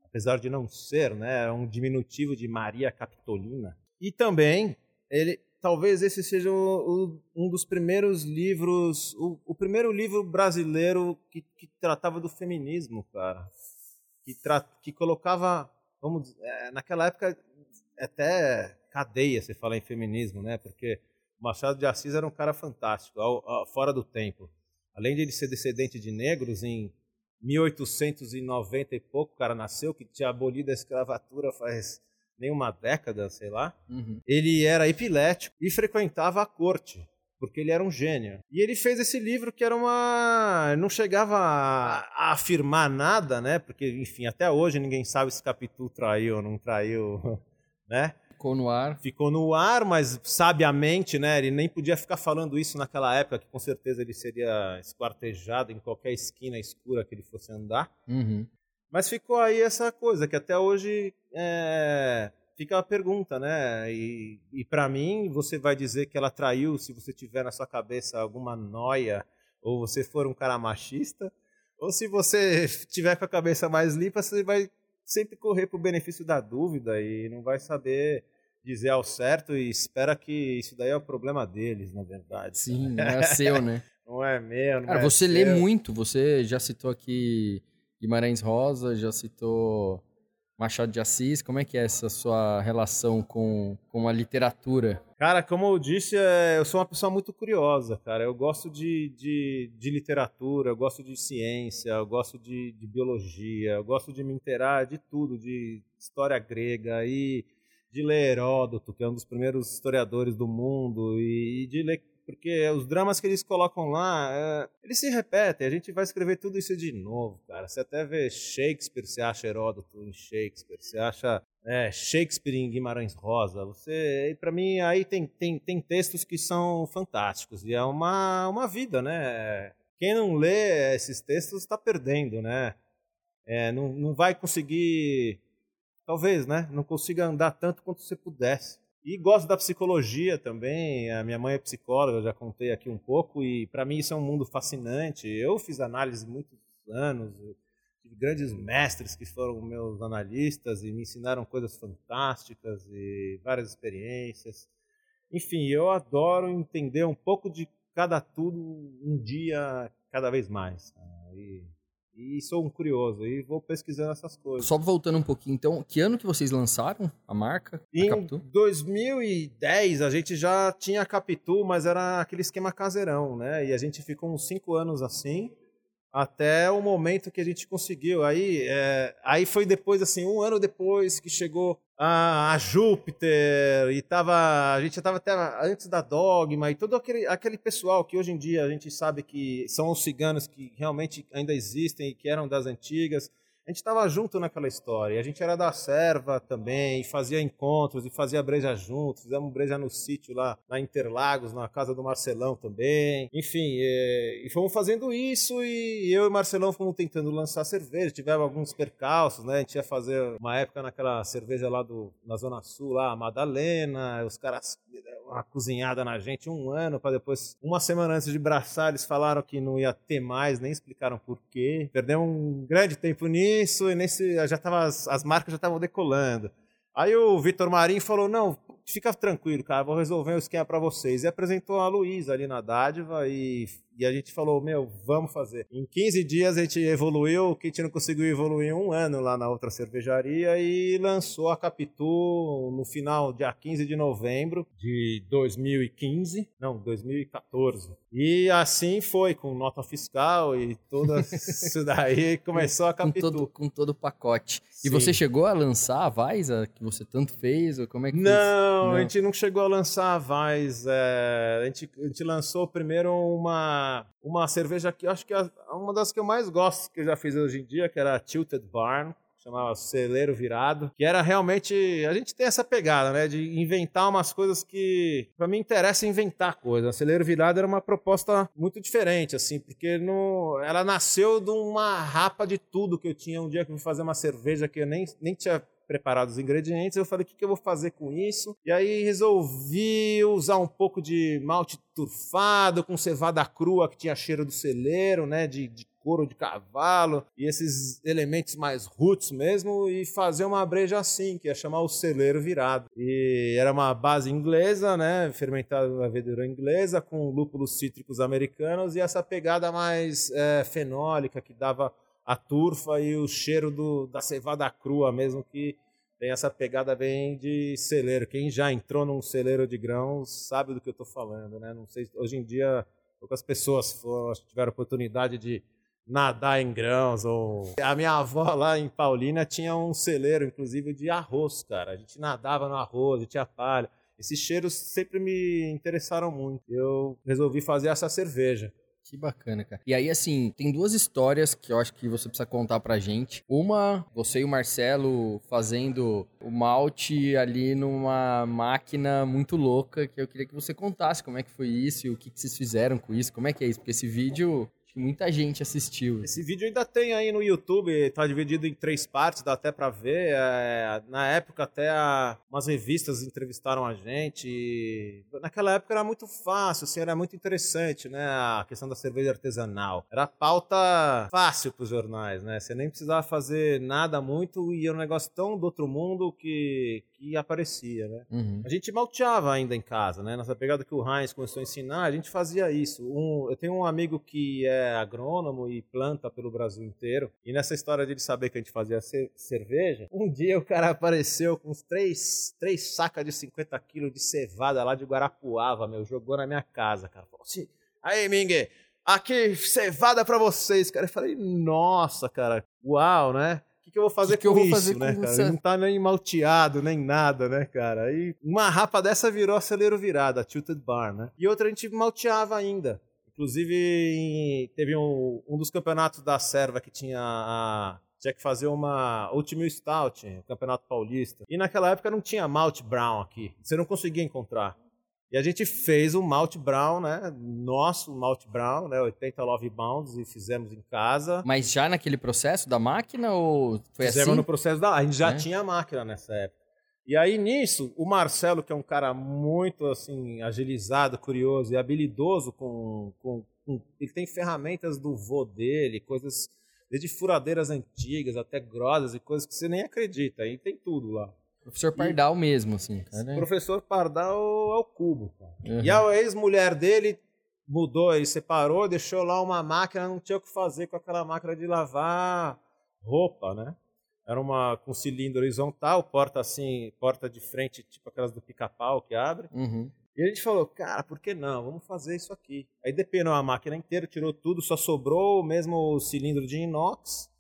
apesar de não ser, né? Um diminutivo de Maria Capitolina. E também, ele, talvez esse seja o, o, um dos primeiros livros, o, o primeiro livro brasileiro que, que, tratava do feminismo, cara. Que, tra, que colocava, vamos dizer, é, naquela época até cadeia você fala em feminismo, né? Porque o Machado de Assis era um cara fantástico, ao, ao, fora do tempo. Além de ele ser descendente de negros, em 1890 e pouco o cara nasceu, que tinha abolido a escravatura faz nem uma década, sei lá. Uhum. Ele era epilético e frequentava a corte porque ele era um gênio. E ele fez esse livro que era uma. não chegava a, a, afirmar nada, né? Porque, enfim, até hoje ninguém sabe se Capitu traiu ou não traiu, (laughs) né? Ficou no ar. Ficou no ar, mas sabiamente, né? Ele nem podia ficar falando isso naquela época, que com certeza ele seria esquartejado em qualquer esquina escura que ele fosse andar. Uhum. Mas ficou aí essa coisa, que até hoje é... fica a pergunta, né? E, e para mim, você vai dizer que ela traiu se você tiver na sua cabeça alguma noia, ou você for um cara machista, ou se você (laughs) tiver com a cabeça mais limpa, você vai sempre correr pro benefício da dúvida e não vai saber dizer ao certo e espera que isso daí é o problema deles, na verdade. Sim, não é (laughs) seu, né? não é meu, não Cara, é você seu. lê muito, você já citou aqui Guimarães Rosa, já citou Machado de Assis, como é que é essa sua relação com, com a literatura? Cara, como eu disse, é, eu sou uma pessoa muito curiosa, cara. Eu gosto de, de, de literatura, eu gosto de ciência, eu gosto de, de, biologia, eu gosto de me inteirar de tudo, de história grega e de ler Heródoto, que é um dos primeiros historiadores do mundo, e de ler porque os dramas que eles colocam lá, é, eles se repetem. A gente vai escrever tudo isso de novo, cara. Você até vê Shakespeare, você acha Heródoto em Shakespeare, você acha é, Shakespeare em Guimarães Rosa. Você, para mim, aí tem, tem, tem textos que são fantásticos e é uma, uma vida, né? Quem não lê esses textos está perdendo, né? É, não, não vai conseguir talvez, né, não consiga andar tanto quanto você pudesse. E gosto da psicologia também. A minha mãe é psicóloga, já contei aqui um pouco, e para mim isso é um mundo fascinante. Eu fiz análise muitos anos, tive grandes mestres que foram meus analistas e me ensinaram coisas fantásticas e várias experiências. Enfim, eu adoro entender um pouco de cada tudo um dia cada vez mais. E e sou um curioso e vou pesquisando essas coisas. Só voltando um pouquinho, então, que ano que vocês lançaram a marca? A em Capitu? 2010 a gente já tinha a Capitu, mas era aquele esquema caseirão, né? E a gente ficou uns cinco anos assim até o momento que a gente conseguiu. Aí, é, aí foi depois, assim, um ano depois que chegou a, a Júpiter e tava, a gente já estava até antes da Dogma e todo aquele, aquele pessoal que hoje em dia a gente sabe que são os ciganos que realmente ainda existem e que eram das antigas a gente estava junto naquela história. A gente era da serva também, e fazia encontros, e fazia breja juntos. Fizemos breja no sítio lá, na Interlagos, na casa do Marcelão também. Enfim, é, e fomos fazendo isso, e eu e Marcelão fomos tentando lançar cerveja. Tivemos alguns percalços, né? A gente ia fazer uma época naquela cerveja lá do, na Zona Sul, lá, a Madalena. Os caras uma cozinhada na gente um ano para depois, uma semana antes de braçar, eles falaram que não ia ter mais, nem explicaram por quê. Perdemos um grande tempo nisso e nesse já tava as, as marcas já estavam decolando. Aí o Vitor Marinho falou: "Não, fica tranquilo, cara, vou resolver o esquema para vocês". E apresentou a Luísa ali na dádiva e e a gente falou, meu, vamos fazer. Em 15 dias a gente evoluiu, o Kit não conseguiu evoluir um ano lá na outra cervejaria e lançou a Capitu no final, dia 15 de novembro de 2015, não, 2014. E assim foi, com nota fiscal e tudo (laughs) isso daí, começou a Capitu. Com todo, com todo o pacote. Sim. E você chegou a lançar a Vaisa, que você tanto fez? Ou como é que não, não, a gente não chegou a lançar a Vaisa. É, a, gente, a gente lançou primeiro uma uma, cerveja que eu acho que é uma das que eu mais gosto que eu já fiz hoje em dia, que era a Tilted Barn chamava Celeiro Virado, que era realmente. A gente tem essa pegada, né? De inventar umas coisas que. Pra mim interessa inventar coisas. Celeiro Virado era uma proposta muito diferente, assim, porque no, ela nasceu de uma rapa de tudo que eu tinha um dia que eu fui fazer uma cerveja que eu nem, nem tinha preparado os ingredientes. Eu falei, o que, que eu vou fazer com isso? E aí resolvi usar um pouco de malte turfado com cevada crua que tinha cheiro do celeiro, né? De, de couro de cavalo e esses elementos mais roots mesmo e fazer uma breja assim, que ia chamar o celeiro virado. E era uma base inglesa, né, fermentada na levedura inglesa com lúpulos cítricos americanos e essa pegada mais é, fenólica que dava a turfa e o cheiro do, da cevada crua mesmo, que tem essa pegada bem de celeiro. Quem já entrou num celeiro de grãos sabe do que eu estou falando, né? Não sei, hoje em dia poucas pessoas foram, tiveram oportunidade de nadar em grãos ou a minha avó lá em Paulina tinha um celeiro inclusive de arroz, cara. A gente nadava no arroz, e tinha palha. Esses cheiros sempre me interessaram muito. Eu resolvi fazer essa cerveja. Que bacana, cara. E aí, assim, tem duas histórias que eu acho que você precisa contar pra gente. Uma, você e o Marcelo fazendo o malte ali numa máquina muito louca, que eu queria que você contasse como é que foi isso e o que, que vocês fizeram com isso, como é que é isso, porque esse vídeo muita gente assistiu. Esse vídeo ainda tem aí no YouTube, tá dividido em três partes, dá até para ver. É, na época até a, umas revistas entrevistaram a gente. Naquela época era muito fácil, assim, era muito interessante, né? A questão da cerveja artesanal. Era pauta fácil para os jornais, né? Você nem precisava fazer nada muito e era um negócio tão do outro mundo que, que aparecia, né? Uhum. A gente malteava ainda em casa, né? Nessa pegada que o Heinz começou a ensinar, a gente fazia isso. Um, eu tenho um amigo que é agrônomo e planta pelo Brasil inteiro, e nessa história de ele saber que a gente fazia cerveja, um dia o cara apareceu com uns três, três sacas de 50 quilos de cevada lá de Guarapuava, meu, jogou na minha casa, cara. Falou assim, aí, Mingue, aqui, cevada pra vocês, cara. Eu falei, nossa, cara, uau, né? que, que eu vou fazer que com que eu vou fazer isso, né, cara? Você? Não tá nem malteado, nem nada, né, cara? Aí uma rapa dessa virou acelero virada, a Tilted Bar, né? E outra a gente malteava ainda. Inclusive, teve um, um dos campeonatos da serva que tinha a, tinha que fazer uma Ultimate Stout, Campeonato Paulista. E naquela época não tinha Malt Brown aqui. Você não conseguia encontrar. E a gente fez o Malt Brown, né? Nosso Malt Brown, né? 80 Love Bounds e fizemos em casa. Mas já naquele processo da máquina ou foi fizemos assim? no processo da... A gente já é? tinha máquina nessa época. E aí, nisso, o Marcelo, que é um cara muito, assim, agilizado, curioso e habilidoso com... com, com ele tem ferramentas do vô dele, coisas... Desde furadeiras antigas até grosas e coisas que você nem acredita. Aí tem tudo lá. Professor Pardal e, mesmo, assim, cara. Professor Pardal é o cubo, cara. Uhum. E a ex-mulher dele mudou, ele separou, deixou lá uma máquina, não tinha o que fazer com aquela máquina de lavar roupa, né? Era uma com cilindro horizontal, porta assim, porta de frente, tipo aquelas do pica-pau que abre. Uhum. E a gente falou, cara, por que não? Vamos fazer isso aqui. Aí depenou a máquina inteira, tirou tudo, só sobrou o mesmo cilindro de inox,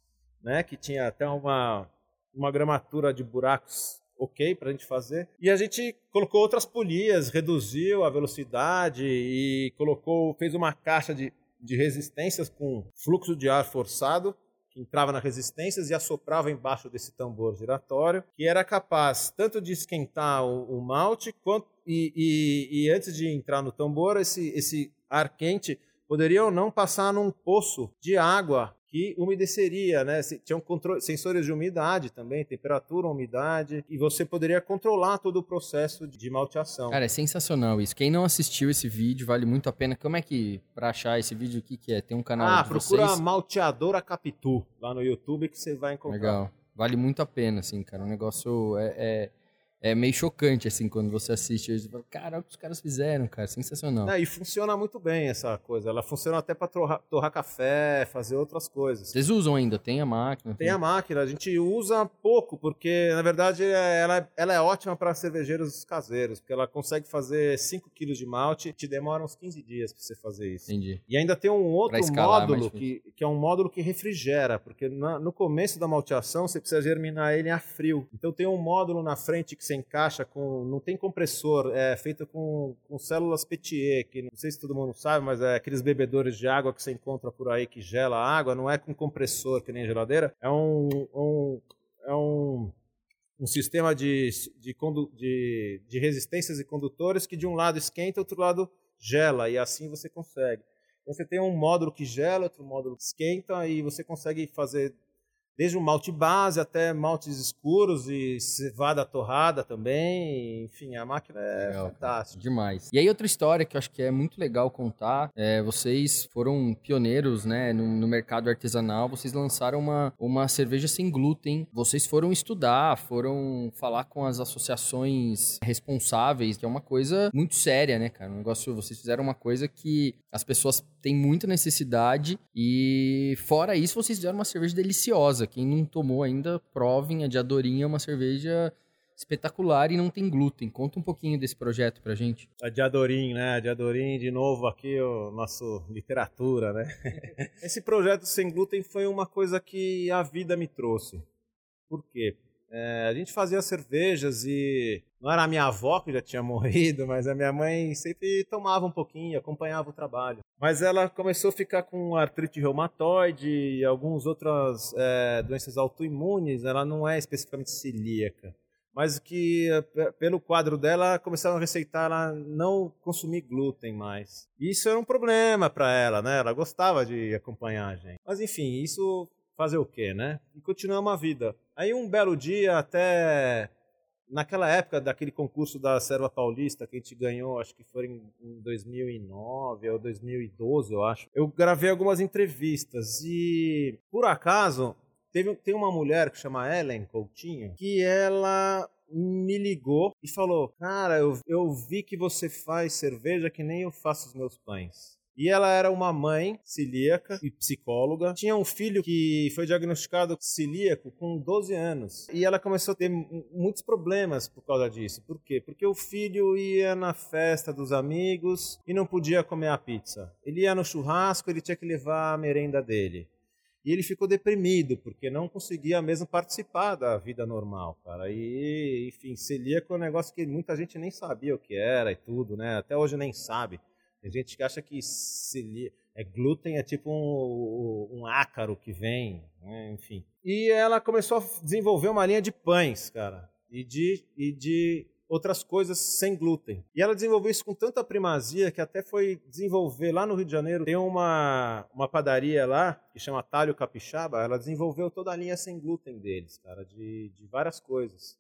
né? Que tinha até uma, uma gramatura de buracos ok para a gente fazer. E a gente colocou outras polias, reduziu a velocidade e colocou, fez uma caixa de, de resistências com fluxo de ar forçado que entrava nas resistências e assoprava embaixo desse tambor giratório, que era capaz tanto de esquentar o, o malte quanto e, e, e, antes de entrar no tambor, esse, esse ar quente poderia ou não passar num poço de água que umedeceria, né? Tinham controle, sensores de umidade também, temperatura, umidade, e você poderia controlar todo o processo de malteação. Cara, é sensacional isso. Quem não assistiu esse vídeo, vale muito a pena. Como é que, pra achar esse vídeo, o que, que é? Tem um canal ah, procura vocês? Malteadora Capitu lá no YouTube que você vai encontrar. Legal. Vale muito a pena, assim, cara. O negócio é, é é meio chocante, assim, quando você assiste. Você fala, cara, o que os caras fizeram, cara, sensacional. É, e funciona muito bem essa coisa. Ela funciona até para torrar, torrar, café, fazer outras coisas. Vocês usam ainda? Tem a máquina? Tem, a máquina. A gente usa pouco, porque, na verdade, é, ela, ela é ótima para cervejeiros caseiros, porque ela consegue fazer 5 kg de malte, te demora uns 15 dias para você fazer isso. Entendi. E ainda tem um outro módulo, que, que é um módulo que refrigera, porque na, no começo da malteação você precisa germinar ele a frio. Então tem um módulo na frente que você encaixa com. Não tem compressor, é feito com, com células Petier, que não sei se todo mundo sabe, mas é aqueles bebedores de água que você encontra por aí que gela a água, não é com compressor que nem geladeira, é um. um é um um sistema de, de, de, de resistências e condutores que de um lado esquenta, outro lado gela, e assim você consegue. Então você tem um módulo que gela, outro módulo que esquenta, e você consegue fazer desde um malte base até maltes escuros e cevada torrada também. Enfim, a máquina é legal, fantástica. Demais. E aí outra história que eu acho que é muito legal contar, é, vocês foram pioneiros, né, no, no, mercado artesanal, vocês lançaram uma, uma cerveja sem glúten. Vocês foram estudar, foram falar com as associações responsáveis, que é uma coisa muito séria, né, cara? Um negócio, vocês fizeram uma coisa que as pessoas têm muita necessidade e fora isso, vocês fizeram uma cerveja deliciosa quem não tomou ainda, provem. A de Adorinha é uma cerveja espetacular e não tem glúten. Conta um pouquinho desse projeto pra gente. A de Adorim, né? A de Adorim, de novo aqui, o nosso literatura, né? (laughs) Esse projeto sem glúten foi uma coisa que a vida me trouxe. Por quê? É, a gente fazia cervejas e não era a minha avó que já tinha (laughs) morrido, mas a minha mãe sempre tomava um pouquinho, acompanhava o trabalho. Mas ela começou a ficar com artrite reumatoide e algumas outras é, doenças autoimunes. Ela não é especificamente celíaca, mas que pelo quadro dela começaram a receitar ela não consumir glúten mais. Isso era um problema para ela, né? Ela gostava de acompanhar a gente. Mas enfim, isso fazer o quê, né? E continuamos a vida. Aí um belo dia, até naquela época daquele concurso da Serva Paulista que a gente ganhou, acho que foi em, em 2009 ou 2012, eu acho. Eu gravei algumas entrevistas e, por acaso, teve, tem uma mulher que chama Ellen Coutinho que ela me ligou e falou: Cara, eu, eu vi que você faz cerveja que nem eu faço os meus pães. E ela era uma mãe celíaca e psicóloga. Tinha um filho que foi diagnosticado celíaco com 12 anos. E ela começou a ter muitos problemas por causa disso. Por quê? Porque o filho ia na festa dos amigos e não podia comer a pizza. Ele ia no churrasco, ele tinha que levar a merenda dele. E ele ficou deprimido, porque não conseguia mesmo participar da vida normal, cara. E, enfim, celíaco é um negócio que muita gente nem sabia o que era e tudo, né? Até hoje nem sabe. Tem gente que acha que é glúten é tipo um, um ácaro que vem, né? enfim. E ela começou a desenvolver uma linha de pães, cara, e de, e de outras coisas sem glúten. E ela desenvolveu isso com tanta primazia que até foi desenvolver lá no Rio de Janeiro, tem uma, uma padaria lá que chama Talho Capixaba, ela desenvolveu toda a linha sem glúten deles, cara, de, de várias coisas.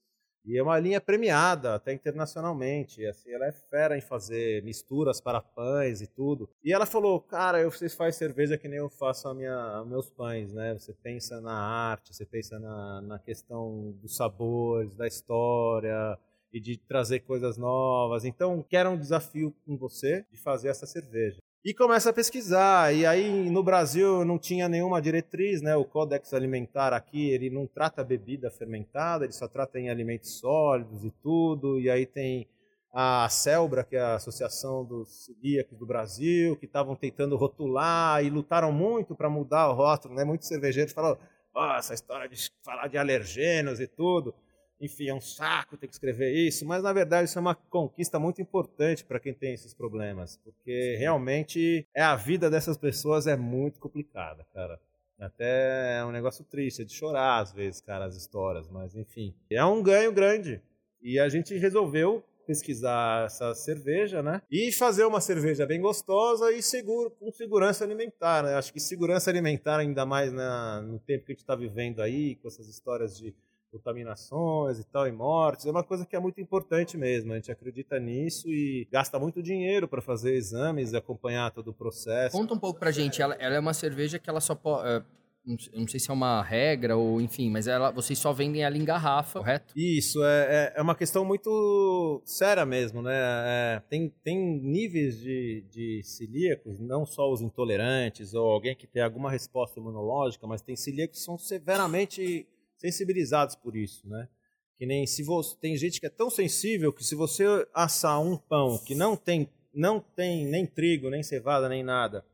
E é uma linha premiada até internacionalmente. Assim, ela é fera em fazer misturas para pães e tudo. E ela falou, cara, eu, vocês fazem cerveja que nem eu faço a minha, meus pães, né? Você pensa na arte, você pensa na, na questão dos sabores, da história e de trazer coisas novas. Então, quero um desafio com você de fazer essa cerveja e começa a pesquisar. E aí no Brasil não tinha nenhuma diretriz, né? O Codex Alimentar aqui, ele não trata bebida fermentada, ele só trata em alimentos sólidos e tudo. E aí tem a Celbra, que é a Associação dos Celíacos do Brasil, que estavam tentando rotular e lutaram muito para mudar o rótulo, né? Muitos cervejeiros falaram, oh, essa história de falar de alergenos e tudo enfim, é um saco ter que escrever isso, mas na verdade isso é uma conquista muito importante para quem tem esses problemas, porque Sim. realmente é a vida dessas pessoas é muito complicada, cara. Até é um negócio triste, é de chorar às vezes, cara, as histórias, mas enfim. É um ganho grande. E a gente resolveu pesquisar essa cerveja, né? E fazer uma cerveja bem gostosa e seguro, com segurança alimentar, né? Acho que segurança alimentar, ainda mais na, no tempo que a gente está vivendo aí, com essas histórias de contaminações e tal, e mortes, é uma coisa que é muito importante mesmo. A gente acredita nisso e gasta muito dinheiro para fazer exames e acompanhar todo o processo. Conta um pouco pra gente, ela, ela é uma cerveja que ela só pode. É, não sei se é uma regra ou enfim, mas ela, vocês só vendem ela em garrafa, correto? Isso, é, é, é uma questão muito séria mesmo, né? É, tem, tem níveis de, de celíacos, não só os intolerantes ou alguém que tem alguma resposta imunológica, mas tem celíacos que são severamente sensibilizados por isso, né? Que nem se você tem gente que é tão sensível que se você assar um pão que não tem não tem nem trigo, nem cevada, nem nada,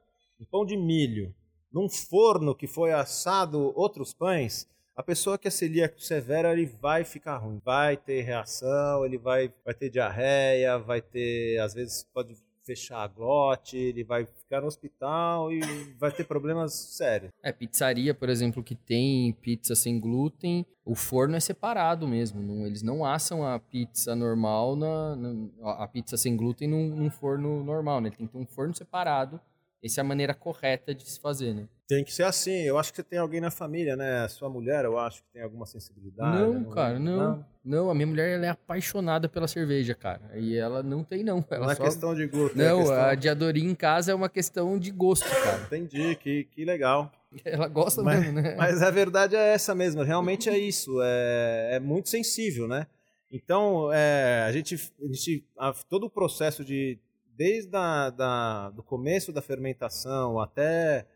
um pão de milho, num forno que foi assado outros pães, a pessoa que é celíaco severa, ele vai ficar ruim, vai ter reação, ele vai, vai ter diarreia, vai ter, às vezes pode fechar a glote, ele vai ficar no hospital e vai ter problemas sérios. É, pizzaria, por exemplo, que tem pizza sem glúten, o forno é separado mesmo. Não, eles não assam a pizza normal, na, na a pizza sem glúten num, num forno normal, né? Ele tem que ter um forno separado essa é a maneira correta de se fazer, né? Tem que ser assim. Eu acho que você tem alguém na família, né? A sua mulher, eu acho que tem alguma sensibilidade. Não, não cara, não, não. Não, a minha mulher ela é apaixonada pela cerveja, cara. E ela não tem, não. Ela não é questão de glúten. É não, é questão... a diadoria em casa é uma questão de gosto, cara. Entendi, que, que legal. (laughs) Ela gosta mas, mesmo, né? Mas a verdade é essa mesmo. Realmente é isso. É, é muito sensível, né? Então, é, a gente, a gente a, todo o processo de desde a, da, do começo da fermentação até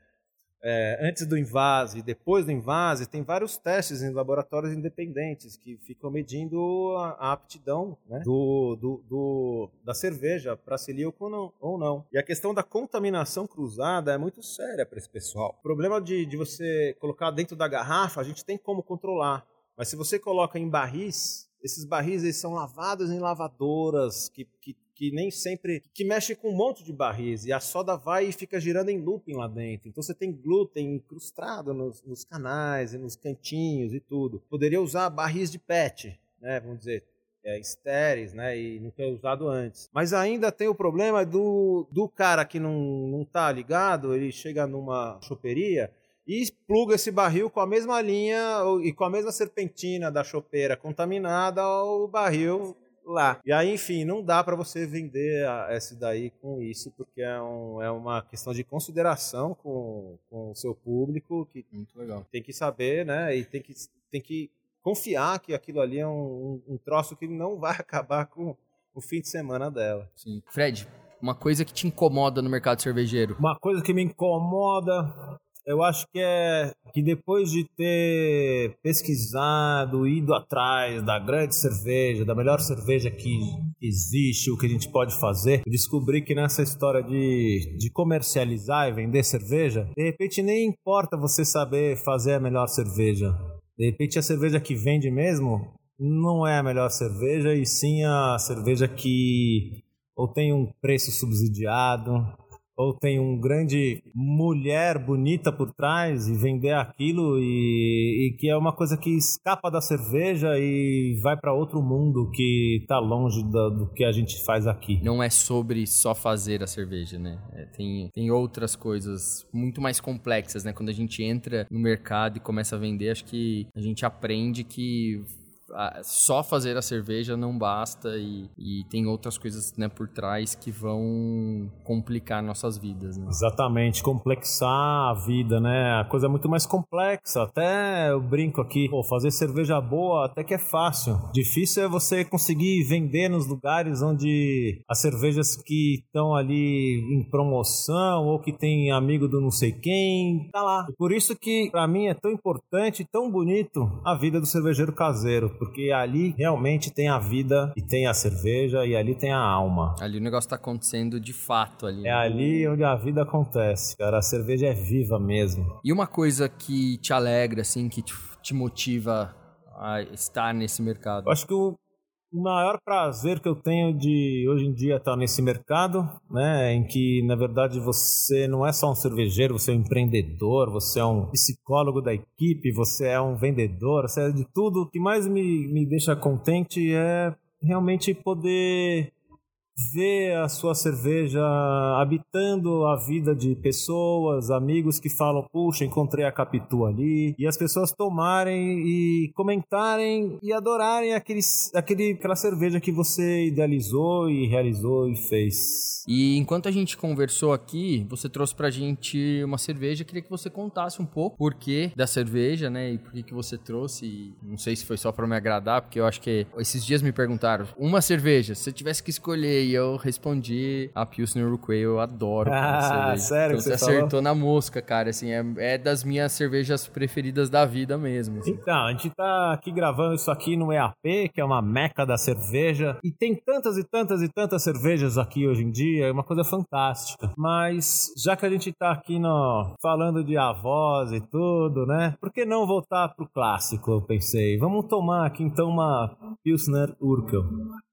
é, antes do invase, depois do invase, tem vários testes em laboratórios independentes que ficam medindo a, a aptidão né, do, do, do, da cerveja para celíaco ou ou não. E a questão da contaminação cruzada é muito séria para esse pessoal. O problema de, de você colocar dentro da garrafa, a gente tem como controlar. Mas se você coloca em barris, esses barris eles são lavados em lavadoras que, que que nem sempre que mexe com um monte de barris e a soda vai e fica girando em looping lá dentro. Então você tem glúten incrustado nos, nos canais e nos cantinhos e tudo. Poderia usar barris de PET, né? Vamos dizer, é, estéreis, né? E não ter usado antes. Mas ainda tem o problema do, do cara que não, não tá ligado, ele chega numa choperia e pluga esse barril com a mesma linha e com a mesma serpentina da chopeira contaminada ao barril lá. E aí, enfim, não dá para você vender a, essa daí com isso, porque é, um, é uma questão de consideração com, com o seu público que Muito legal. tem que saber, né? E tem que, tem que confiar que aquilo ali é um, um, um troço que não vai (laughs) acabar com o fim de semana dela. Sim. Fred, uma coisa que te incomoda no mercado cervejeiro? Uma coisa que me incomoda eu acho que é que depois de ter pesquisado, ido atrás da grande cerveja, da melhor cerveja que existe, o que a gente pode fazer, descobri que nessa história de, de comercializar e vender cerveja, de repente nem importa você saber fazer a melhor cerveja. De repente a cerveja que vende mesmo não é a melhor cerveja, e sim a cerveja que ou tem um preço subsidiado, ou tem um grande mulher bonita por trás e vender aquilo e, e que é uma coisa que escapa da cerveja e vai para outro mundo que está longe do, do, que a gente faz aqui. Não é sobre só fazer a cerveja, né? É, tem, tem outras coisas muito mais complexas, né? Quando a gente entra no mercado e começa a vender, acho que a gente aprende que só fazer a cerveja não basta e, e tem outras coisas né, por trás que vão complicar nossas vidas. Né? Exatamente, complexar a vida, né? A coisa é muito mais complexa. Até eu brinco aqui, pô, fazer cerveja boa até que é fácil. Difícil é você conseguir vender nos lugares onde as cervejas que estão ali em promoção ou que tem amigo do não sei quem, tá lá. E por isso que para mim é tão importante, tão bonito a vida do cervejeiro caseiro porque ali realmente tem a vida e tem a cerveja e ali tem a alma. Ali o negócio tá acontecendo de fato ali. É ali onde a vida acontece, cara. A cerveja é viva mesmo. E uma coisa que te alegra, assim, que te, motiva a estar nesse mercado? Eu acho que o o maior prazer que eu tenho de hoje em dia estar nesse mercado, né, em que na verdade você não é só um cervejeiro, você é um empreendedor, você é um psicólogo da equipe, você é um vendedor, você é de tudo. O que mais me, me deixa contente é realmente poder ver a sua cerveja habitando a vida de pessoas, amigos que falam, puxa, encontrei a Capitu ali, e as pessoas tomarem e comentarem e adorarem aquele, aquele, aquela cerveja que você idealizou e realizou e fez. E enquanto a gente conversou aqui, você trouxe pra gente uma cerveja, queria que você contasse um pouco por que da cerveja, né, e por que que você trouxe, e não sei se foi só para me agradar, porque eu acho que esses dias me perguntaram, uma cerveja, se você tivesse que escolher e eu respondi a Pilsner Urquell, eu adoro ah, sério então, você, você acertou na mosca, cara, assim, é, é, das minhas cervejas preferidas da vida mesmo. Assim. Então, a gente tá aqui gravando isso aqui no EAP, que é uma meca da cerveja, e tem tantas e tantas e tantas cervejas aqui hoje em dia, é uma coisa fantástica. Mas, já que a gente tá aqui no, falando de avós e tudo, né, por que não voltar pro clássico, eu pensei. Vamos tomar aqui então uma Pilsner Urquell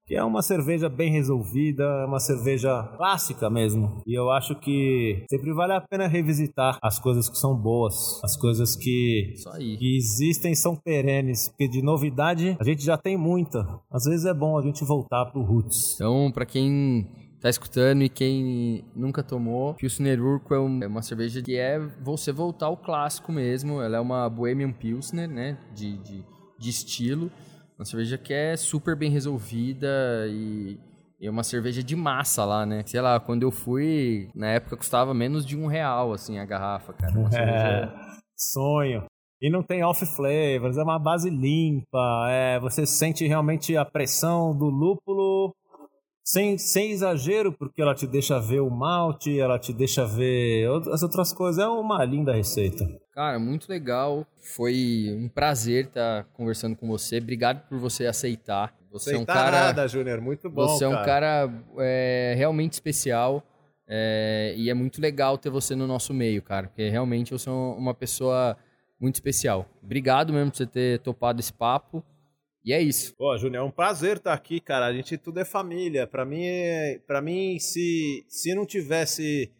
que é uma cerveja bem resolvida, é uma cerveja clássica mesmo. E eu acho que sempre vale a pena revisitar as coisas que são boas, as coisas que, que existem são perenes, porque de novidade a gente já tem muita. Às vezes é bom a gente voltar pro roots. Então, para quem tá escutando e quem nunca tomou, Pilsner Urquell é uma cerveja que é você voltar ao clássico mesmo. Ela é uma Bohemian Pilsner, né, de, de, de estilo uma cerveja que é super bem resolvida e é uma cerveja de massa lá, né? Sei lá, quando eu fui, na época custava menos de um real, assim, a garrafa, cara. (laughs) É, sonho. E não tem off flavors, é uma base limpa, é, você sente realmente a pressão do lúpulo sem, sem exagero, porque ela te deixa ver o malte, ela te deixa ver as outras coisas. É uma linda receita. Cara, muito legal. Foi um prazer estar conversando com você. Obrigado por você aceitar. Você Aceitar é um cara. nada, Júnior. Muito bom. Você é um cara é, realmente especial. É, e é muito legal ter você no nosso meio, cara. Porque realmente você é uma pessoa muito especial. Obrigado mesmo por você ter topado esse papo. E é isso. Pô, Júnior, é um prazer estar aqui, cara. A gente tudo é família. Para mim, é... para mim, se se não tivesse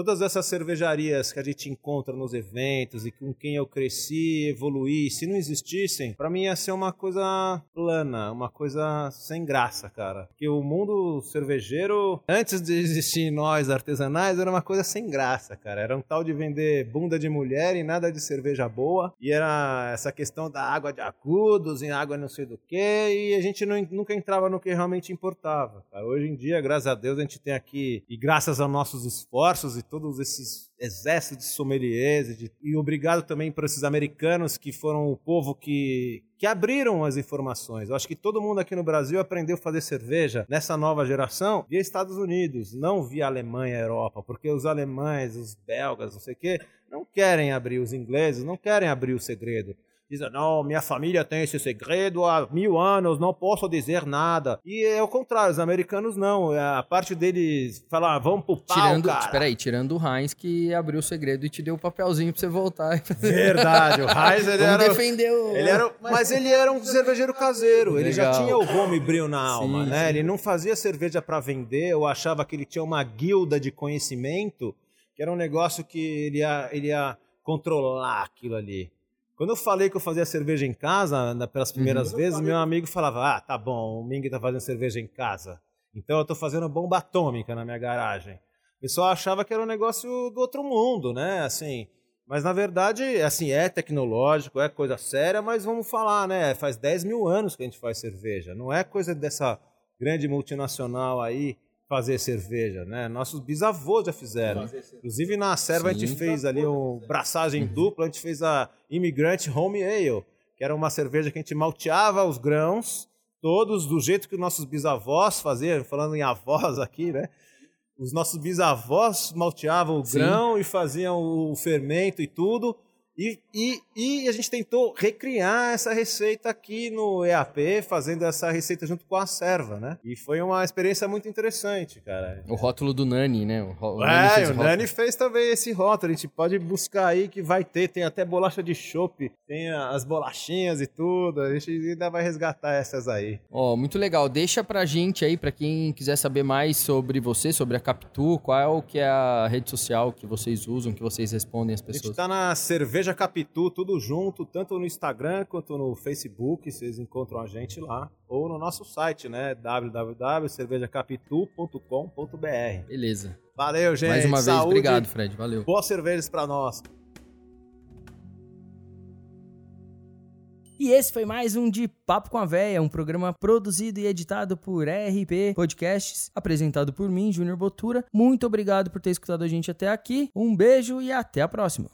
todas essas cervejarias que a gente encontra nos eventos e com quem eu cresci, evoluí, se não existissem, para mim ia ser uma coisa plana, uma coisa sem graça, cara. Porque o mundo cervejeiro, antes de existir nós artesanais, era uma coisa sem graça, cara. Era um tal de vender bunda de mulher e nada de cerveja boa. E era essa questão da água de agudos e água não sei do que, e a gente não, nunca entrava no que realmente importava. Cara. Hoje em dia, graças a Deus, a gente tem aqui, e graças aos nossos esforços e todos esses exércitos de sommeliers de, e obrigado também para esses americanos que foram o povo que, que abriram as informações. Eu acho que todo mundo aqui no Brasil aprendeu a fazer cerveja nessa nova geração via Estados Unidos, não via Alemanha, Europa, porque os alemães, os belgas, não sei o quê, não querem abrir os ingleses, não querem abrir o segredo. Dizem, não, minha família tem esse segredo há mil anos, não posso dizer nada. E é o contrário, os americanos não. A parte deles falar, vamos pro pau, tirando, cara. Peraí, tirando o Heinz que abriu o segredo e te deu o papelzinho pra você voltar. Verdade, o Heinz ele era... defender o... Ele era, mas ele era um cervejeiro caseiro. Ele já Legal. tinha o homebrew na alma, Sim, né? sim. Ele não fazia cerveja para vender. Eu achava que ele tinha uma guilda de conhecimento, que era um negócio que ele ia, ele ia controlar aquilo ali. Quando eu falei que eu fazia cerveja em casa, na- pelas primeiras vezes, meu amigo falava: Ah, tá bom, o Ming tá fazendo cerveja em casa. Então eu tô fazendo bomba atômica na minha garagem. O pessoal achava que era um negócio do outro mundo, né? Assim, mas na verdade, assim, é tecnológico, é coisa séria, mas vamos falar, né? Faz 10 mil anos que a gente faz cerveja. Não é coisa dessa grande multinacional aí fazer cerveja, né? Nossos bisavôs já fizeram. Inclusive na serva a gente Sim. fez ali um braçagem dupla, a gente fez a Immigrant Home Ale, que era uma cerveja que a gente malteava os grãos, todos do jeito que os nossos bisavós faziam, falando em avós aqui, né? Os nossos bisavós malteavam o Sim. grão e faziam o fermento e tudo. E, e, e a gente tentou recriar essa receita aqui no EAP, fazendo essa receita junto com a serva, né? E foi uma experiência muito interessante, cara. O rótulo do Nani, né? O, o Nani É, fez o. Nani fez também esse rótulo. A gente pode buscar aí que vai ter. Tem até bolacha de chopp, tem as bolachinhas e tudo. A gente ainda vai resgatar essas aí. Ó, muito legal. Deixa pra gente aí, pra quem quiser saber mais sobre você, sobre a Capitu, qual que é a rede social que vocês usam, que vocês respondem às A gente pessoas. tá na Cerveja Capitu, tudo junto, tanto no Instagram quanto no Facebook, vocês encontram a gente lá. Ou no nosso site, né? www.cervejacapitu.com.br. Beleza. Valeu, gente. Mais uma vez, Saúde. obrigado, Fred. Valeu. Boas cervejas pra nós. E esse foi mais um de Papo com a Véia, um programa produzido e editado por RP Podcasts, apresentado por mim, Júnior Botura. Muito obrigado por ter escutado a gente até aqui. Um beijo e até a próxima.